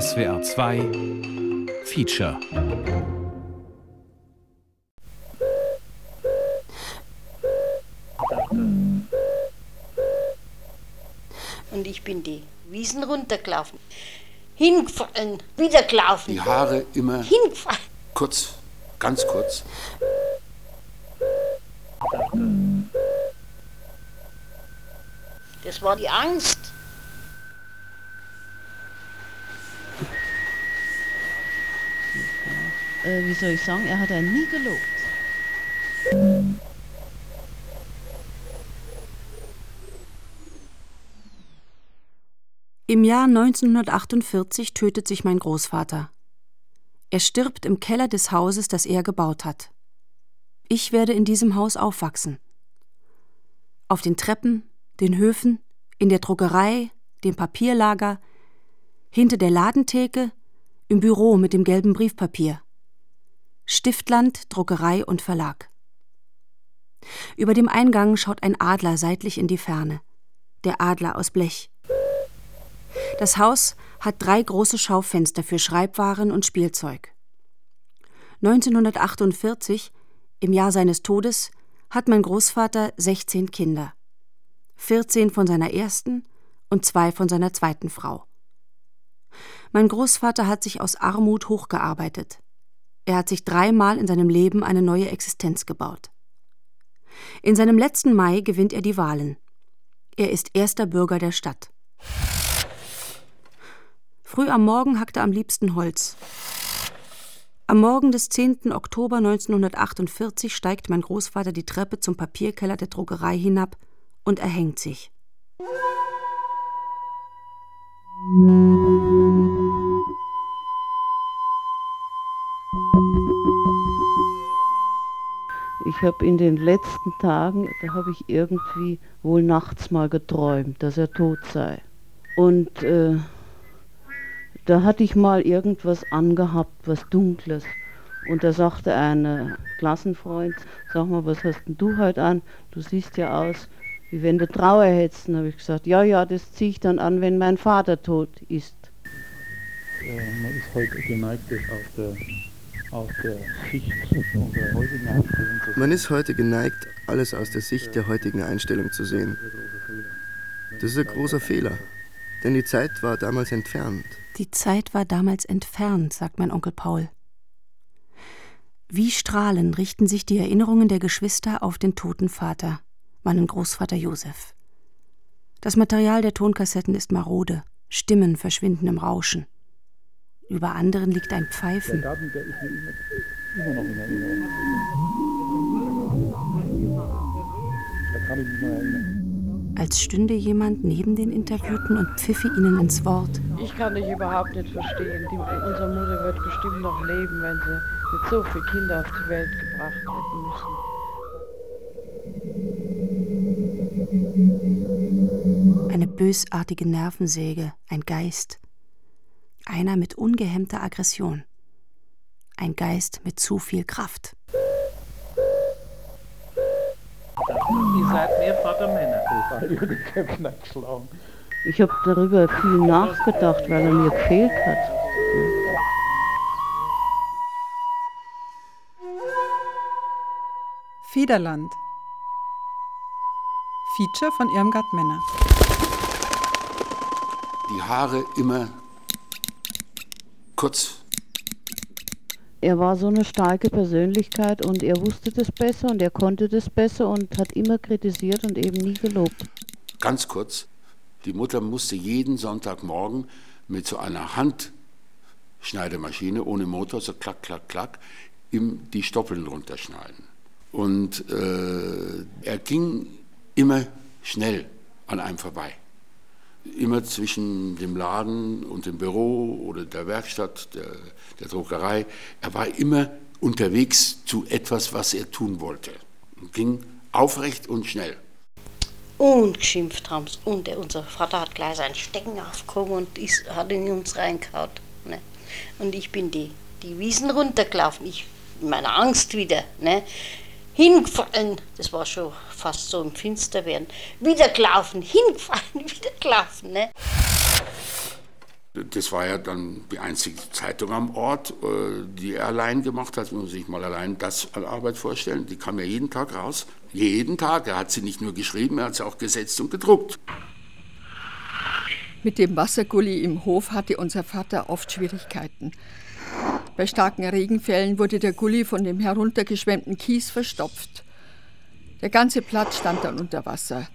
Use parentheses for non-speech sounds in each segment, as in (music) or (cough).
SWR 2 Feature Und ich bin die Wiesen runtergelaufen. Hingefallen, wieder gelaufen. Die Haare immer Hingefallen. kurz, ganz kurz. Das war die Angst. Äh, wie soll ich sagen, er hat einen nie gelobt. Im Jahr 1948 tötet sich mein Großvater. Er stirbt im Keller des Hauses, das er gebaut hat. Ich werde in diesem Haus aufwachsen. Auf den Treppen, den Höfen, in der Druckerei, dem Papierlager, hinter der Ladentheke, im Büro mit dem gelben Briefpapier. Stiftland, Druckerei und Verlag. Über dem Eingang schaut ein Adler seitlich in die Ferne. Der Adler aus Blech. Das Haus hat drei große Schaufenster für Schreibwaren und Spielzeug. 1948, im Jahr seines Todes, hat mein Großvater 16 Kinder. 14 von seiner ersten und zwei von seiner zweiten Frau. Mein Großvater hat sich aus Armut hochgearbeitet. Er hat sich dreimal in seinem Leben eine neue Existenz gebaut. In seinem letzten Mai gewinnt er die Wahlen. Er ist erster Bürger der Stadt. Früh am Morgen hackt er am liebsten Holz. Am Morgen des 10. Oktober 1948 steigt mein Großvater die Treppe zum Papierkeller der Druckerei hinab und erhängt sich. Ich habe in den letzten Tagen, da habe ich irgendwie wohl nachts mal geträumt, dass er tot sei. Und äh, da hatte ich mal irgendwas angehabt, was Dunkles. Und da sagte ein Klassenfreund, sag mal, was hast denn du heute an? Du siehst ja aus, wie wenn du Trauer hättest. Und habe ich gesagt, ja, ja, das ziehe ich dann an, wenn mein Vater tot ist. Äh, man ist heute geneigt, das auf der, aus der Sicht unserer heutigen Einstellung zu Man ist heute geneigt, alles aus der Sicht der heutigen Einstellung zu sehen. Das ist ein großer Fehler, denn die Zeit war damals entfernt. Die Zeit war damals entfernt, sagt mein Onkel Paul. Wie strahlend richten sich die Erinnerungen der Geschwister auf den toten Vater, meinen Großvater Josef. Das Material der Tonkassetten ist marode, Stimmen verschwinden im Rauschen. Über anderen liegt ein Der Pfeifen. Garten, der ist mir immer, immer noch in Erinnerung. Da kann ich mich noch erinnern. als stünde jemand neben den Interviewten und pfiffe ihnen ins Wort. Ich kann dich überhaupt nicht verstehen. Die, unsere Mutter wird bestimmt noch leben, wenn sie mit so vielen Kindern auf die Welt gebracht hätten müssen. Eine bösartige Nervensäge, ein Geist. Einer mit ungehemmter Aggression. Ein Geist mit zu viel Kraft. Ihr seid mehr Vatermänner. Ich habe darüber viel nachgedacht, weil er mir gefehlt hat. Federland. Feature von Irmgard Männer. Die Haare immer kurz. Er war so eine starke Persönlichkeit und er wusste das besser und er konnte das besser und hat immer kritisiert und eben nie gelobt. Ganz kurz. Die Mutter musste jeden Sonntagmorgen mit so einer Handschneidemaschine ohne Motor, so klack, klack, klack, ihm die Stoppeln runterschneiden. Und äh, er ging immer schnell an einem vorbei. Immer zwischen dem Laden und dem Büro oder der Werkstatt, der, der Druckerei. Er war immer unterwegs zu etwas, was er tun wollte. Und ging aufrecht und schnell. Und geschimpft haben sie. Und der, unser Vater hat gleich seinen Stecken aufgehoben und ist, hat in uns reingehauen. Ne? Und ich bin die, die Wiesen runtergelaufen. Ich in meiner Angst wieder. Ne? Hingefallen, das war schon fast so im Finsterwerden. Wieder gelaufen, hingefallen, (laughs) wieder gelaufen. Ne? Das war ja dann die einzige Zeitung am Ort, äh, die er allein gemacht hat. Man muss sich mal allein das an Arbeit vorstellen. Die kam ja jeden Tag raus. Jeden Tag. Er hat sie nicht nur geschrieben, er hat sie auch gesetzt und gedruckt. Mit dem Wassergully im Hof hatte unser Vater oft Schwierigkeiten. Bei starken Regenfällen wurde der Gully von dem heruntergeschwemmten Kies verstopft. Der ganze Platz stand dann unter Wasser.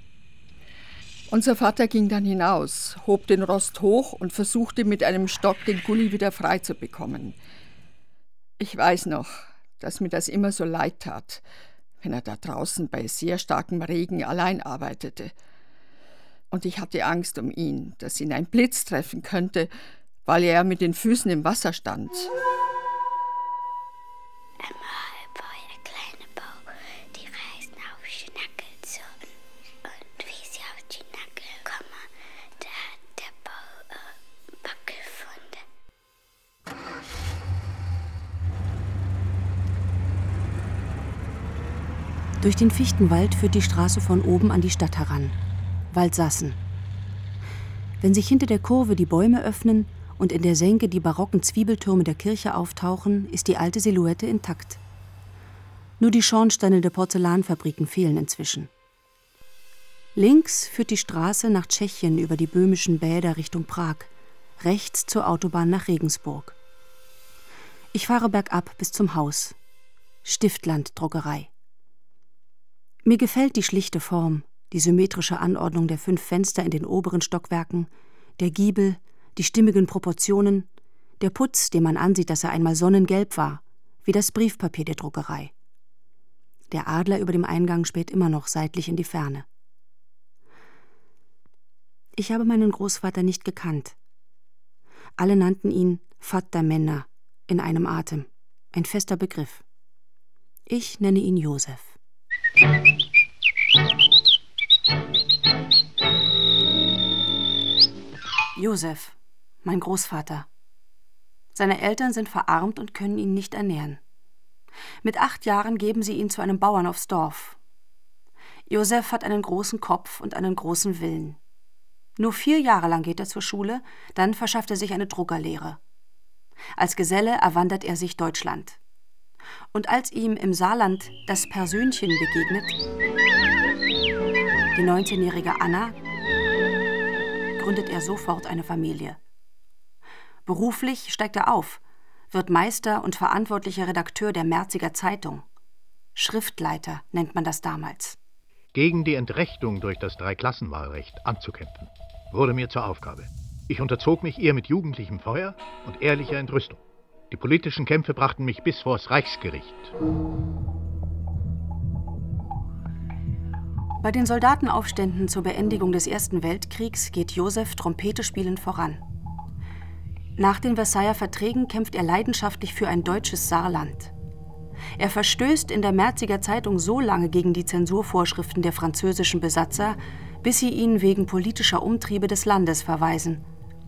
Unser Vater ging dann hinaus, hob den Rost hoch und versuchte mit einem Stock den Gully wieder frei zu bekommen. Ich weiß noch, dass mir das immer so leid tat, wenn er da draußen bei sehr starkem Regen allein arbeitete. Und ich hatte Angst um ihn, dass ihn ein Blitz treffen könnte, weil er mit den Füßen im Wasser stand. Durch den Fichtenwald führt die Straße von oben an die Stadt heran. Waldsassen. Wenn sich hinter der Kurve die Bäume öffnen und in der Senke die barocken Zwiebeltürme der Kirche auftauchen, ist die alte Silhouette intakt. Nur die Schornsteine der Porzellanfabriken fehlen inzwischen. Links führt die Straße nach Tschechien über die böhmischen Bäder Richtung Prag, rechts zur Autobahn nach Regensburg. Ich fahre bergab bis zum Haus. Stiftland Druckerei. Mir gefällt die schlichte Form, die symmetrische Anordnung der fünf Fenster in den oberen Stockwerken, der Giebel, die stimmigen Proportionen, der Putz, dem man ansieht, dass er einmal sonnengelb war, wie das Briefpapier der Druckerei. Der Adler über dem Eingang späht immer noch seitlich in die Ferne. Ich habe meinen Großvater nicht gekannt. Alle nannten ihn Vater Männer in einem Atem, ein fester Begriff. Ich nenne ihn Josef. Josef, mein Großvater. Seine Eltern sind verarmt und können ihn nicht ernähren. Mit acht Jahren geben sie ihn zu einem Bauern aufs Dorf. Josef hat einen großen Kopf und einen großen Willen. Nur vier Jahre lang geht er zur Schule, dann verschafft er sich eine Druckerlehre. Als Geselle erwandert er sich Deutschland. Und als ihm im Saarland das Persönchen begegnet, die 19-jährige Anna, gründet er sofort eine Familie. Beruflich steigt er auf, wird Meister und verantwortlicher Redakteur der Merziger Zeitung. Schriftleiter nennt man das damals. Gegen die Entrechtung durch das Dreiklassenwahlrecht anzukämpfen, wurde mir zur Aufgabe. Ich unterzog mich ihr mit jugendlichem Feuer und ehrlicher Entrüstung. Die politischen Kämpfe brachten mich bis vors Reichsgericht. Bei den Soldatenaufständen zur Beendigung des Ersten Weltkriegs geht Josef Trompete spielend voran. Nach den Versailler Verträgen kämpft er leidenschaftlich für ein deutsches Saarland. Er verstößt in der Merziger Zeitung so lange gegen die Zensurvorschriften der französischen Besatzer, bis sie ihn wegen politischer Umtriebe des Landes verweisen.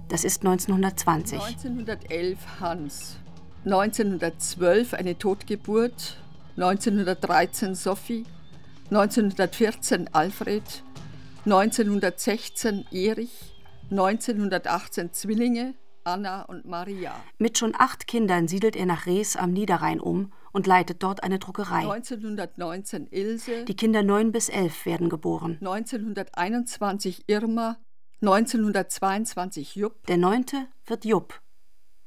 Das ist 1920. 1911 Hans. 1912 eine Totgeburt, 1913 Sophie, 1914 Alfred, 1916 Erich, 1918 Zwillinge, Anna und Maria. Mit schon acht Kindern siedelt er nach Rees am Niederrhein um und leitet dort eine Druckerei. 1919 Ilse. Die Kinder neun bis elf werden geboren. 1921 Irma, 1922 Jupp. Der neunte wird Jupp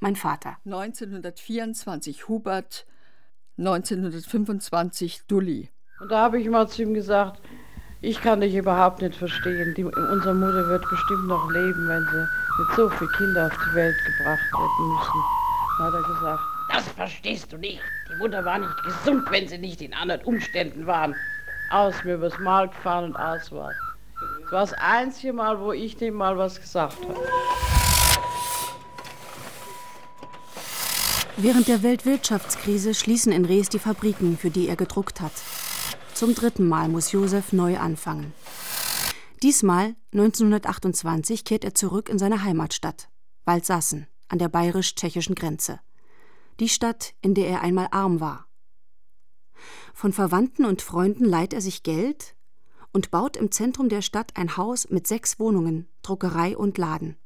mein Vater. 1924 Hubert, 1925 Dulli. Und da habe ich mal zu ihm gesagt, ich kann dich überhaupt nicht verstehen. Die, unsere Mutter wird bestimmt noch leben, wenn sie mit so vielen Kindern auf die Welt gebracht werden müssen. Da hat er gesagt, das verstehst du nicht. Die Mutter war nicht gesund, wenn sie nicht in anderen Umständen waren. Aus mir übers Mal gefahren und aus war. Das war das einzige Mal, wo ich dem mal was gesagt habe. Während der Weltwirtschaftskrise schließen in Rees die Fabriken, für die er gedruckt hat. Zum dritten Mal muss Josef neu anfangen. Diesmal, 1928, kehrt er zurück in seine Heimatstadt, Waldsassen, an der bayerisch-tschechischen Grenze. Die Stadt, in der er einmal arm war. Von Verwandten und Freunden leiht er sich Geld und baut im Zentrum der Stadt ein Haus mit sechs Wohnungen, Druckerei und Laden.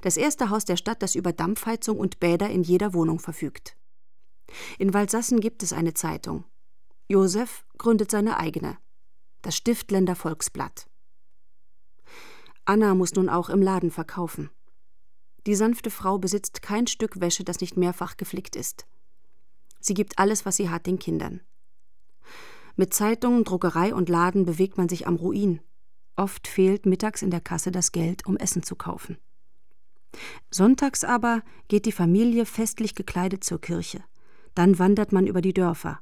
Das erste Haus der Stadt, das über Dampfheizung und Bäder in jeder Wohnung verfügt. In Waldsassen gibt es eine Zeitung. Josef gründet seine eigene, das Stiftländer Volksblatt. Anna muss nun auch im Laden verkaufen. Die sanfte Frau besitzt kein Stück Wäsche, das nicht mehrfach geflickt ist. Sie gibt alles, was sie hat, den Kindern. Mit Zeitungen, Druckerei und Laden bewegt man sich am Ruin. Oft fehlt mittags in der Kasse das Geld, um Essen zu kaufen. Sonntags aber geht die Familie festlich gekleidet zur Kirche. Dann wandert man über die Dörfer.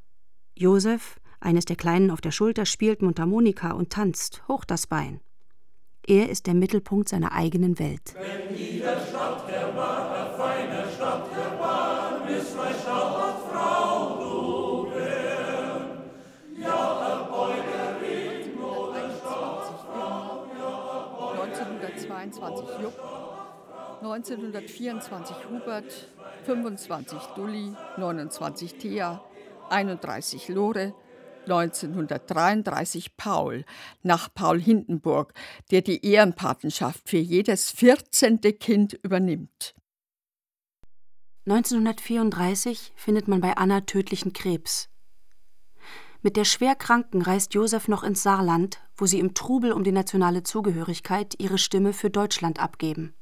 Josef, eines der Kleinen auf der Schulter, spielt Mundharmonika und tanzt, hoch das Bein. Er ist der Mittelpunkt seiner eigenen Welt. Wenn jeder Stadt Herr war, der feine Stadt Herr war, Stadtfrau, ja, 1922 Jupp, 1924 Hubert, 25 Dulli, 29 Thea, 31 Lore, 1933 Paul nach Paul Hindenburg, der die Ehrenpatenschaft für jedes 14. Kind übernimmt. 1934 findet man bei Anna tödlichen Krebs. Mit der Schwerkranken reist Josef noch ins Saarland, wo sie im Trubel um die nationale Zugehörigkeit ihre Stimme für Deutschland abgeben.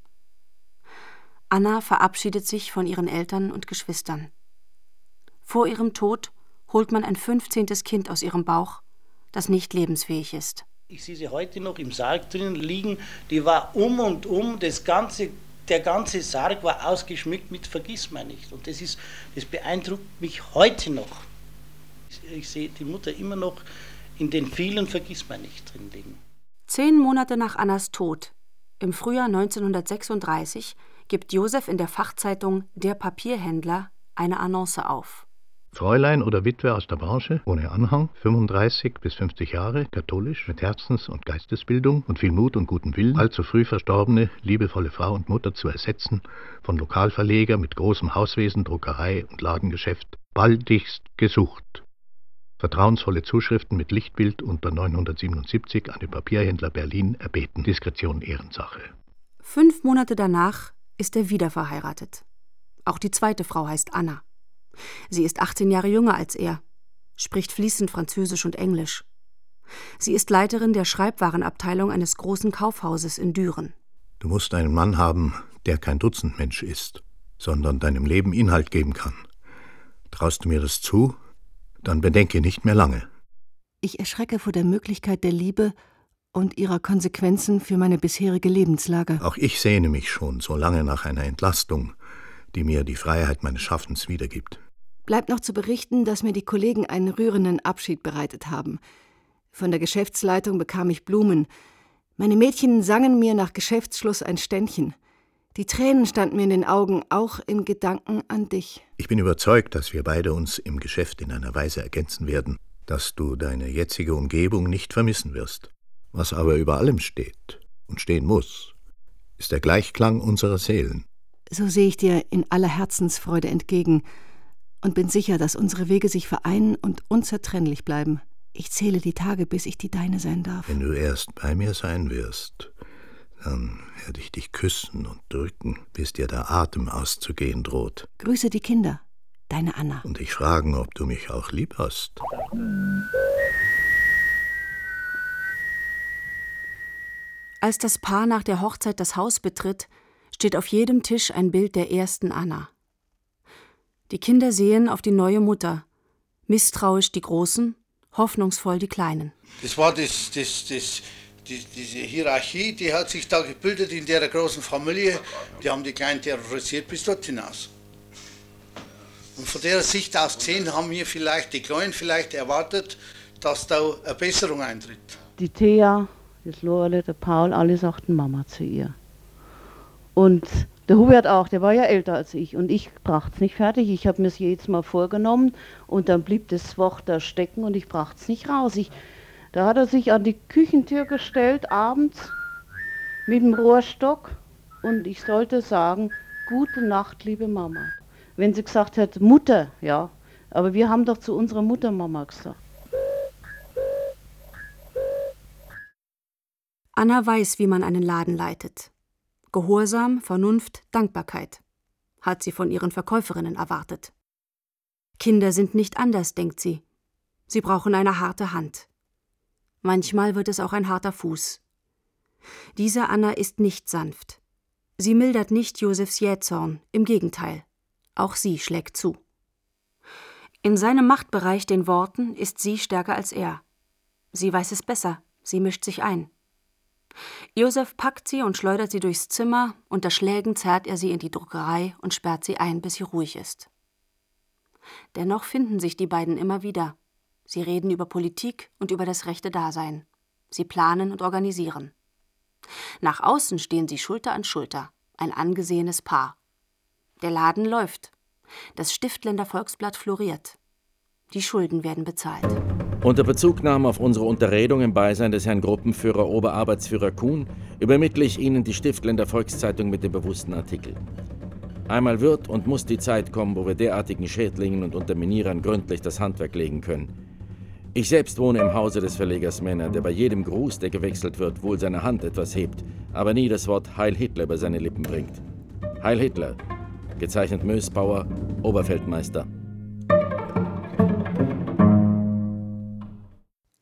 Anna verabschiedet sich von ihren Eltern und Geschwistern. Vor ihrem Tod holt man ein 15. Kind aus ihrem Bauch, das nicht lebensfähig ist. Ich sehe sie heute noch im Sarg drinnen liegen. Die war um und um, das ganze, der ganze Sarg war ausgeschmückt mit Vergissmeinnicht. Und das, ist, das beeindruckt mich heute noch. Ich sehe die Mutter immer noch in den vielen Vergissmeinnicht drin liegen. Zehn Monate nach Annas Tod, im Frühjahr 1936, gibt Josef in der Fachzeitung Der Papierhändler eine Annonce auf. Fräulein oder Witwe aus der Branche, ohne Anhang, 35 bis 50 Jahre, katholisch, mit Herzens- und Geistesbildung und viel Mut und guten Willen, allzu früh verstorbene, liebevolle Frau und Mutter zu ersetzen, von Lokalverleger mit großem Hauswesen, Druckerei und Ladengeschäft, baldigst gesucht. Vertrauensvolle Zuschriften mit Lichtbild unter 977 an den Papierhändler Berlin erbeten. Diskretion Ehrensache. Fünf Monate danach ist er wieder verheiratet. Auch die zweite Frau heißt Anna. Sie ist 18 Jahre jünger als er, spricht fließend Französisch und Englisch. Sie ist Leiterin der Schreibwarenabteilung eines großen Kaufhauses in Düren. Du musst einen Mann haben, der kein Dutzendmensch ist, sondern deinem Leben Inhalt geben kann. Traust du mir das zu, dann bedenke nicht mehr lange. Ich erschrecke vor der Möglichkeit der Liebe und ihrer Konsequenzen für meine bisherige Lebenslage. Auch ich sehne mich schon so lange nach einer Entlastung, die mir die Freiheit meines Schaffens wiedergibt. Bleibt noch zu berichten, dass mir die Kollegen einen rührenden Abschied bereitet haben. Von der Geschäftsleitung bekam ich Blumen. Meine Mädchen sangen mir nach Geschäftsschluss ein Ständchen. Die Tränen standen mir in den Augen, auch im Gedanken an dich. Ich bin überzeugt, dass wir beide uns im Geschäft in einer Weise ergänzen werden, dass du deine jetzige Umgebung nicht vermissen wirst. Was aber über allem steht und stehen muss, ist der Gleichklang unserer Seelen. So sehe ich dir in aller Herzensfreude entgegen und bin sicher, dass unsere Wege sich vereinen und unzertrennlich bleiben. Ich zähle die Tage, bis ich die deine sein darf. Wenn du erst bei mir sein wirst, dann werde ich dich küssen und drücken, bis dir der Atem auszugehen droht. Grüße die Kinder, deine Anna. Und dich fragen, ob du mich auch lieb hast. Als das Paar nach der Hochzeit das Haus betritt, steht auf jedem Tisch ein Bild der ersten Anna. Die Kinder sehen auf die neue Mutter, misstrauisch die Großen, hoffnungsvoll die Kleinen. Das war das, das, das, die, diese Hierarchie, die hat sich da gebildet in der großen Familie. Die haben die Kleinen terrorisiert bis dort hinaus. Und von der Sicht aus gesehen haben wir vielleicht, die Kleinen vielleicht erwartet, dass da eine Besserung eintritt. Die Thea, das Lorele, der Paul, alle sagten Mama zu ihr. Und der Hubert auch, der war ja älter als ich und ich brachte es nicht fertig. Ich habe mir es jedes Mal vorgenommen und dann blieb das Wort da stecken und ich brachte es nicht raus. Ich, da hat er sich an die Küchentür gestellt abends mit dem Rohrstock und ich sollte sagen, gute Nacht, liebe Mama. Wenn sie gesagt hätte, Mutter, ja, aber wir haben doch zu unserer Mutter Mama gesagt. Anna weiß, wie man einen Laden leitet Gehorsam, Vernunft, Dankbarkeit, hat sie von ihren Verkäuferinnen erwartet. Kinder sind nicht anders, denkt sie. Sie brauchen eine harte Hand. Manchmal wird es auch ein harter Fuß. Diese Anna ist nicht sanft. Sie mildert nicht Josefs Jähzorn, im Gegenteil. Auch sie schlägt zu. In seinem Machtbereich, den Worten, ist sie stärker als er. Sie weiß es besser, sie mischt sich ein. Josef packt sie und schleudert sie durchs Zimmer, unter Schlägen zerrt er sie in die Druckerei und sperrt sie ein, bis sie ruhig ist. Dennoch finden sich die beiden immer wieder. Sie reden über Politik und über das rechte Dasein. Sie planen und organisieren. Nach außen stehen sie Schulter an Schulter, ein angesehenes Paar. Der Laden läuft. Das Stiftländer Volksblatt floriert. Die Schulden werden bezahlt. Unter Bezugnahme auf unsere Unterredung im Beisein des Herrn Gruppenführer Oberarbeitsführer Kuhn übermittle ich Ihnen die Stiftländer Volkszeitung mit dem bewussten Artikel. Einmal wird und muss die Zeit kommen, wo wir derartigen Schädlingen und Unterminierern gründlich das Handwerk legen können. Ich selbst wohne im Hause des Verlegers Männer, der bei jedem Gruß, der gewechselt wird, wohl seine Hand etwas hebt, aber nie das Wort Heil Hitler über seine Lippen bringt. Heil Hitler, gezeichnet Mösbauer, Oberfeldmeister.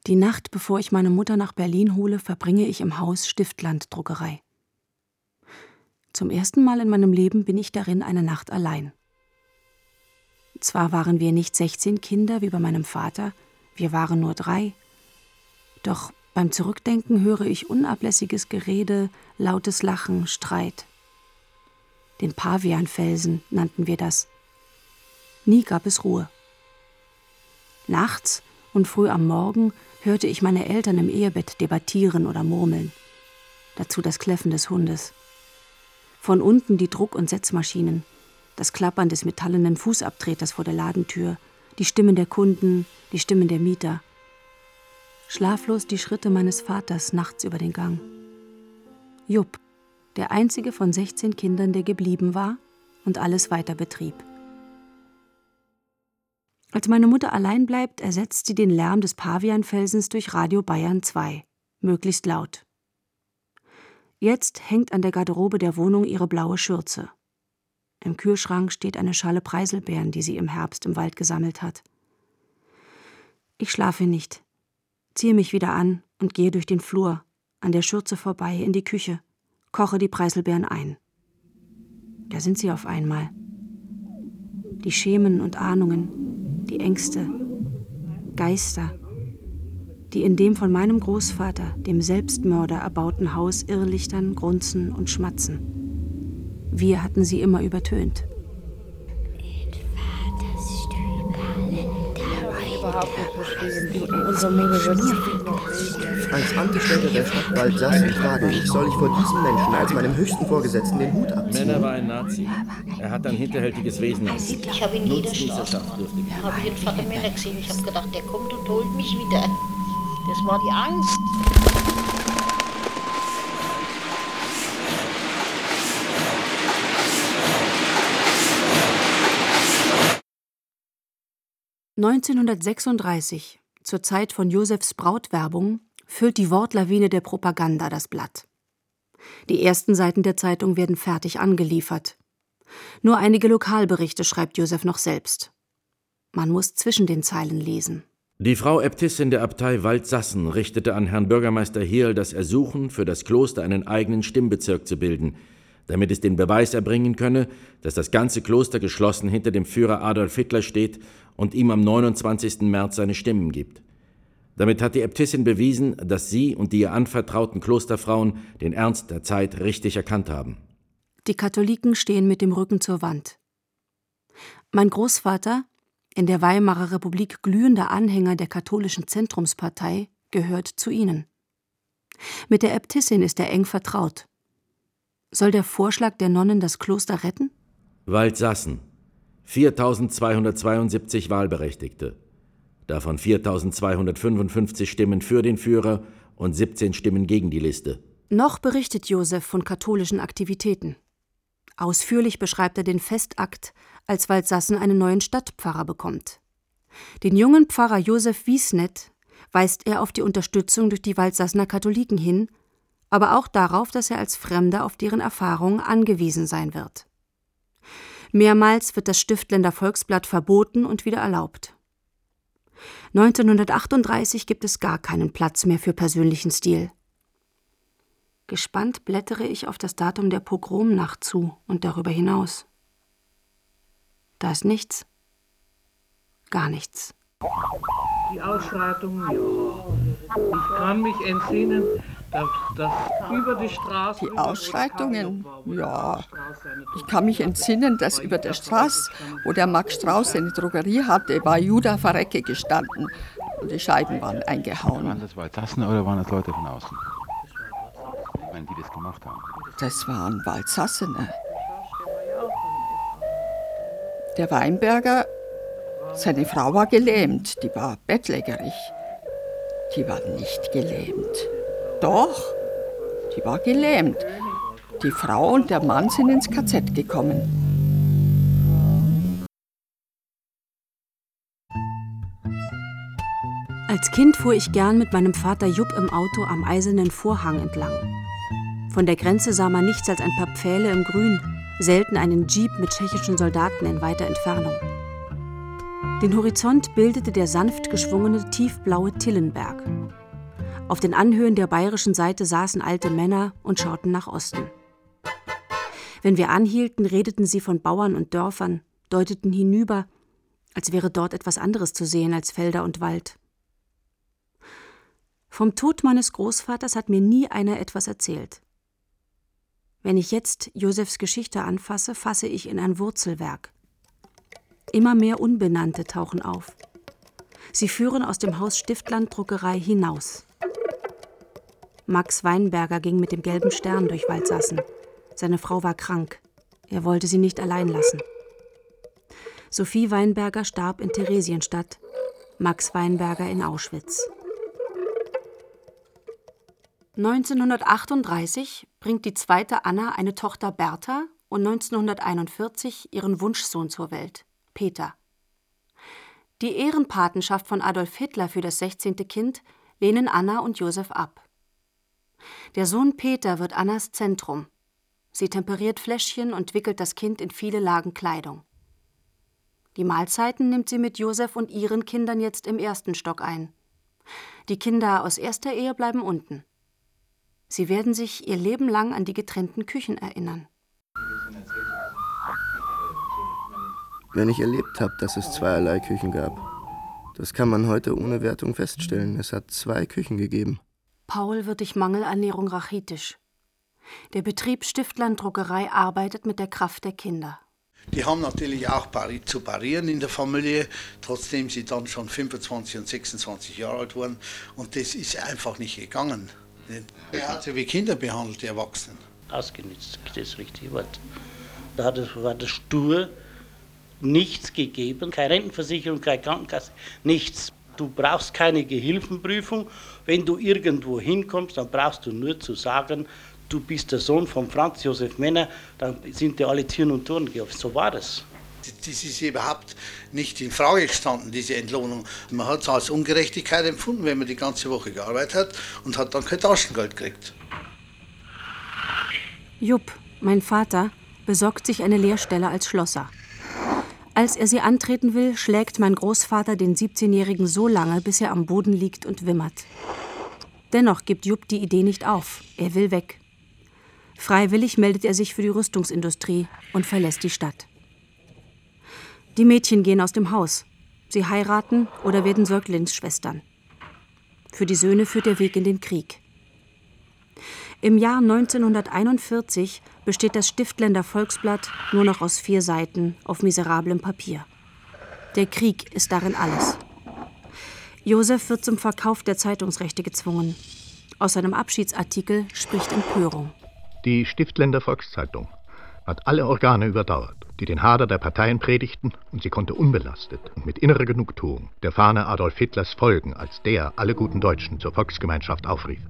Die Nacht, bevor ich meine Mutter nach Berlin hole, verbringe ich im Haus Stiftland Druckerei. Zum ersten Mal in meinem Leben bin ich darin eine Nacht allein. Zwar waren wir nicht 16 Kinder wie bei meinem Vater, wir waren nur drei. Doch beim Zurückdenken höre ich unablässiges Gerede, lautes Lachen, Streit. Den Pavianfelsen nannten wir das. Nie gab es Ruhe. Nachts und früh am Morgen hörte ich meine Eltern im Ehebett debattieren oder murmeln. Dazu das Kläffen des Hundes. Von unten die Druck- und Setzmaschinen, das Klappern des metallenen Fußabtreters vor der Ladentür, die Stimmen der Kunden, die Stimmen der Mieter. Schlaflos die Schritte meines Vaters nachts über den Gang. Jupp, der einzige von 16 Kindern, der geblieben war und alles weiter betrieb. Als meine Mutter allein bleibt, ersetzt sie den Lärm des Pavianfelsens durch Radio Bayern 2, möglichst laut. Jetzt hängt an der Garderobe der Wohnung ihre blaue Schürze. Im Kühlschrank steht eine Schale Preiselbeeren, die sie im Herbst im Wald gesammelt hat. Ich schlafe nicht, ziehe mich wieder an und gehe durch den Flur, an der Schürze vorbei, in die Küche, koche die Preiselbeeren ein. Da sind sie auf einmal. Die Schemen und Ahnungen, die Ängste, Geister, die in dem von meinem Großvater, dem Selbstmörder, erbauten Haus irrlichtern, grunzen und schmatzen. Wir hatten sie immer übertönt. überhaupt nicht verstehen. Unsere Mutter wird Als Angestellter der Stadt Waldsassen frage ich, soll ich vor diesem Menschen als meinem höchsten Vorgesetzten den Hut abziehen? Männer war ein Nazi. Er hat ein hinterhältiges Wesen. Ich habe ihn niedergeschlagen. Ich habe den Vater Männer gesehen. Ich habe gedacht, der kommt und holt mich wieder. Das war die Angst. 1936, zur Zeit von Josefs Brautwerbung, füllt die Wortlawine der Propaganda das Blatt. Die ersten Seiten der Zeitung werden fertig angeliefert. Nur einige Lokalberichte schreibt Josef noch selbst. Man muss zwischen den Zeilen lesen. Die Frau Äbtissin der Abtei Waldsassen richtete an Herrn Bürgermeister Heerl das Ersuchen, für das Kloster einen eigenen Stimmbezirk zu bilden, damit es den Beweis erbringen könne, dass das ganze Kloster geschlossen hinter dem Führer Adolf Hitler steht und ihm am 29. März seine Stimmen gibt. Damit hat die Äbtissin bewiesen, dass sie und die ihr anvertrauten Klosterfrauen den Ernst der Zeit richtig erkannt haben. Die Katholiken stehen mit dem Rücken zur Wand. Mein Großvater, in der Weimarer Republik glühender Anhänger der katholischen Zentrumspartei, gehört zu ihnen. Mit der Äbtissin ist er eng vertraut. Soll der Vorschlag der Nonnen das Kloster retten? Waldsassen. 4272 Wahlberechtigte. Davon 4255 Stimmen für den Führer und 17 Stimmen gegen die Liste. Noch berichtet Josef von katholischen Aktivitäten. Ausführlich beschreibt er den Festakt, als Waldsassen einen neuen Stadtpfarrer bekommt. Den jungen Pfarrer Josef Wiesnet weist er auf die Unterstützung durch die Waldsassener Katholiken hin, aber auch darauf, dass er als Fremder auf deren Erfahrungen angewiesen sein wird. Mehrmals wird das Stiftländer Volksblatt verboten und wieder erlaubt. 1938 gibt es gar keinen Platz mehr für persönlichen Stil. Gespannt blättere ich auf das Datum der Pogromnacht zu und darüber hinaus. Da ist nichts. Gar nichts. Die Ausschreitung, ja. Ich kann mich entsinnen, über die Straße. Die Ausschreitungen, ja. Ich kann mich entsinnen, dass über der Straße, wo der Max Strauß seine Drogerie hatte, war Judah Verrecke gestanden und die Scheiben waren eingehauen. Waren das Walzassen oder waren das Leute von außen? Meine, die das gemacht haben. Das waren Walzassene. Der Weinberger, seine Frau war gelähmt, die war bettlägerig. Die war nicht gelähmt. Doch, die war gelähmt. Die Frau und der Mann sind ins KZ gekommen. Als Kind fuhr ich gern mit meinem Vater Jupp im Auto am eisernen Vorhang entlang. Von der Grenze sah man nichts als ein paar Pfähle im Grün, selten einen Jeep mit tschechischen Soldaten in weiter Entfernung. Den Horizont bildete der sanft geschwungene tiefblaue Tillenberg. Auf den Anhöhen der bayerischen Seite saßen alte Männer und schauten nach Osten. Wenn wir anhielten, redeten sie von Bauern und Dörfern, deuteten hinüber, als wäre dort etwas anderes zu sehen als Felder und Wald. Vom Tod meines Großvaters hat mir nie einer etwas erzählt. Wenn ich jetzt Josefs Geschichte anfasse, fasse ich in ein Wurzelwerk. Immer mehr Unbenannte tauchen auf. Sie führen aus dem Haus Stiftland Druckerei hinaus. Max Weinberger ging mit dem gelben Stern durch Waldsassen. Seine Frau war krank. Er wollte sie nicht allein lassen. Sophie Weinberger starb in Theresienstadt, Max Weinberger in Auschwitz. 1938 bringt die zweite Anna eine Tochter Bertha und 1941 ihren Wunschsohn zur Welt, Peter. Die Ehrenpatenschaft von Adolf Hitler für das 16. Kind lehnen Anna und Josef ab. Der Sohn Peter wird Annas Zentrum. Sie temperiert Fläschchen und wickelt das Kind in viele Lagen Kleidung. Die Mahlzeiten nimmt sie mit Josef und ihren Kindern jetzt im ersten Stock ein. Die Kinder aus erster Ehe bleiben unten. Sie werden sich ihr Leben lang an die getrennten Küchen erinnern. Wenn ich erlebt habe, dass es zweierlei Küchen gab. Das kann man heute ohne Wertung feststellen. Es hat zwei Küchen gegeben. Paul wird durch Mangelernährung rachitisch. Der Betrieb Stiftland Druckerei arbeitet mit der Kraft der Kinder. Die haben natürlich auch zu parieren in der Familie, trotzdem sie dann schon 25 und 26 Jahre alt waren. Und das ist einfach nicht gegangen. Er hat sie wie Kinder behandelt, die Erwachsenen. Ausgenutzt, das richtige Wort. Da hat es, war das stur, nichts gegeben, keine Rentenversicherung, keine Krankenkasse, nichts. Du brauchst keine Gehilfenprüfung. Wenn du irgendwo hinkommst, dann brauchst du nur zu sagen, du bist der Sohn von Franz Josef Männer, dann sind dir alle Türen und Toren geöffnet. So war das. Das ist überhaupt nicht in Frage gestanden, diese Entlohnung. Man hat es als Ungerechtigkeit empfunden, wenn man die ganze Woche gearbeitet hat und hat dann kein Taschengeld gekriegt. Jupp, mein Vater, besorgt sich eine Lehrstelle als Schlosser. Als er sie antreten will, schlägt mein Großvater den 17-Jährigen so lange, bis er am Boden liegt und wimmert. Dennoch gibt Jupp die Idee nicht auf. Er will weg. Freiwillig meldet er sich für die Rüstungsindustrie und verlässt die Stadt. Die Mädchen gehen aus dem Haus. Sie heiraten oder werden Säuglingsschwestern. Für die Söhne führt der Weg in den Krieg. Im Jahr 1941 besteht das Stiftländer Volksblatt nur noch aus vier Seiten auf miserablem Papier. Der Krieg ist darin alles. Josef wird zum Verkauf der Zeitungsrechte gezwungen. Aus seinem Abschiedsartikel spricht Empörung. Die Stiftländer Volkszeitung hat alle Organe überdauert, die den Hader der Parteien predigten, und sie konnte unbelastet und mit innerer Genugtuung der Fahne Adolf Hitlers folgen, als der alle guten Deutschen zur Volksgemeinschaft aufrief.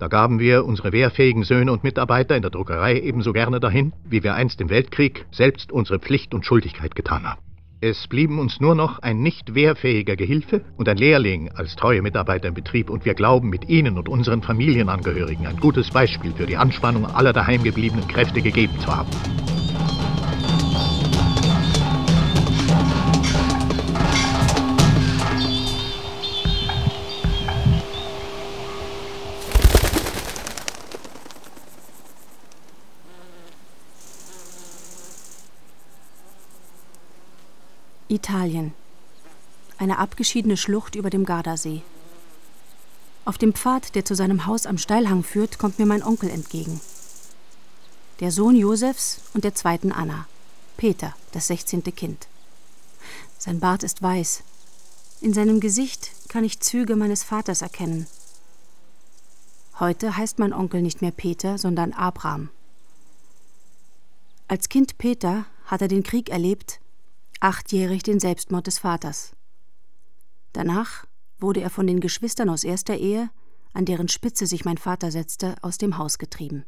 Da gaben wir unsere wehrfähigen Söhne und Mitarbeiter in der Druckerei ebenso gerne dahin, wie wir einst im Weltkrieg selbst unsere Pflicht und Schuldigkeit getan haben. Es blieben uns nur noch ein nicht wehrfähiger Gehilfe und ein Lehrling als treue Mitarbeiter im Betrieb und wir glauben, mit Ihnen und unseren Familienangehörigen ein gutes Beispiel für die Anspannung aller daheimgebliebenen Kräfte gegeben zu haben. Italien. Eine abgeschiedene Schlucht über dem Gardasee. Auf dem Pfad, der zu seinem Haus am Steilhang führt, kommt mir mein Onkel entgegen. Der Sohn Josefs und der zweiten Anna. Peter, das sechzehnte Kind. Sein Bart ist weiß. In seinem Gesicht kann ich Züge meines Vaters erkennen. Heute heißt mein Onkel nicht mehr Peter, sondern Abraham. Als Kind Peter hat er den Krieg erlebt achtjährig den Selbstmord des Vaters. Danach wurde er von den Geschwistern aus erster Ehe, an deren Spitze sich mein Vater setzte, aus dem Haus getrieben.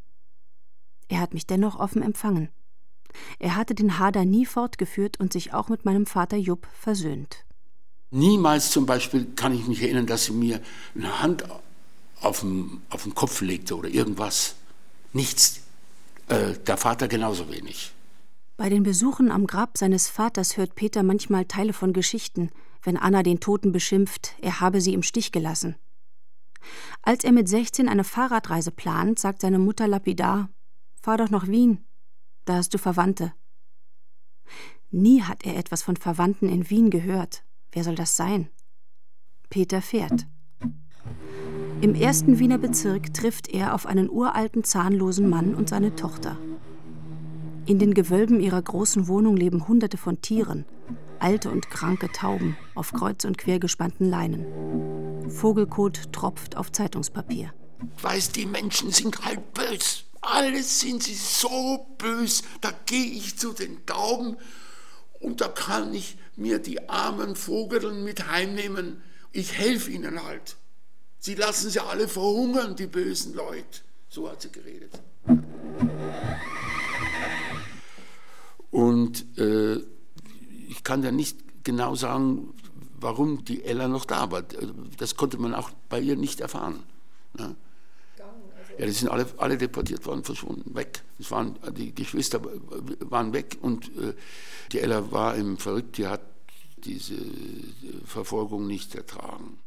Er hat mich dennoch offen empfangen. Er hatte den Hader nie fortgeführt und sich auch mit meinem Vater Jupp versöhnt. Niemals zum Beispiel kann ich mich erinnern, dass sie mir eine Hand auf den, auf den Kopf legte oder irgendwas. Nichts. Äh, der Vater genauso wenig. Bei den Besuchen am Grab seines Vaters hört Peter manchmal Teile von Geschichten, wenn Anna den Toten beschimpft, er habe sie im Stich gelassen. Als er mit 16 eine Fahrradreise plant, sagt seine Mutter lapidar: Fahr doch nach Wien, da hast du Verwandte. Nie hat er etwas von Verwandten in Wien gehört. Wer soll das sein? Peter fährt. Im ersten Wiener Bezirk trifft er auf einen uralten zahnlosen Mann und seine Tochter. In den Gewölben ihrer großen Wohnung leben Hunderte von Tieren, alte und kranke Tauben auf kreuz und quer gespannten Leinen. Vogelkot tropft auf Zeitungspapier. Weiß, die Menschen sind halt bös. Alles sind sie so bös. Da gehe ich zu den Tauben und da kann ich mir die armen Vogeln mit heimnehmen. Ich helfe ihnen halt. Sie lassen sie alle verhungern, die bösen Leute. So hat sie geredet. Und äh, ich kann ja nicht genau sagen, warum die Ella noch da war. Das konnte man auch bei ihr nicht erfahren. Ne? Ja, die sind alle, alle deportiert worden, verschwunden, weg. Es waren, die Geschwister waren weg und äh, die Ella war im Verrückt, die hat diese Verfolgung nicht ertragen.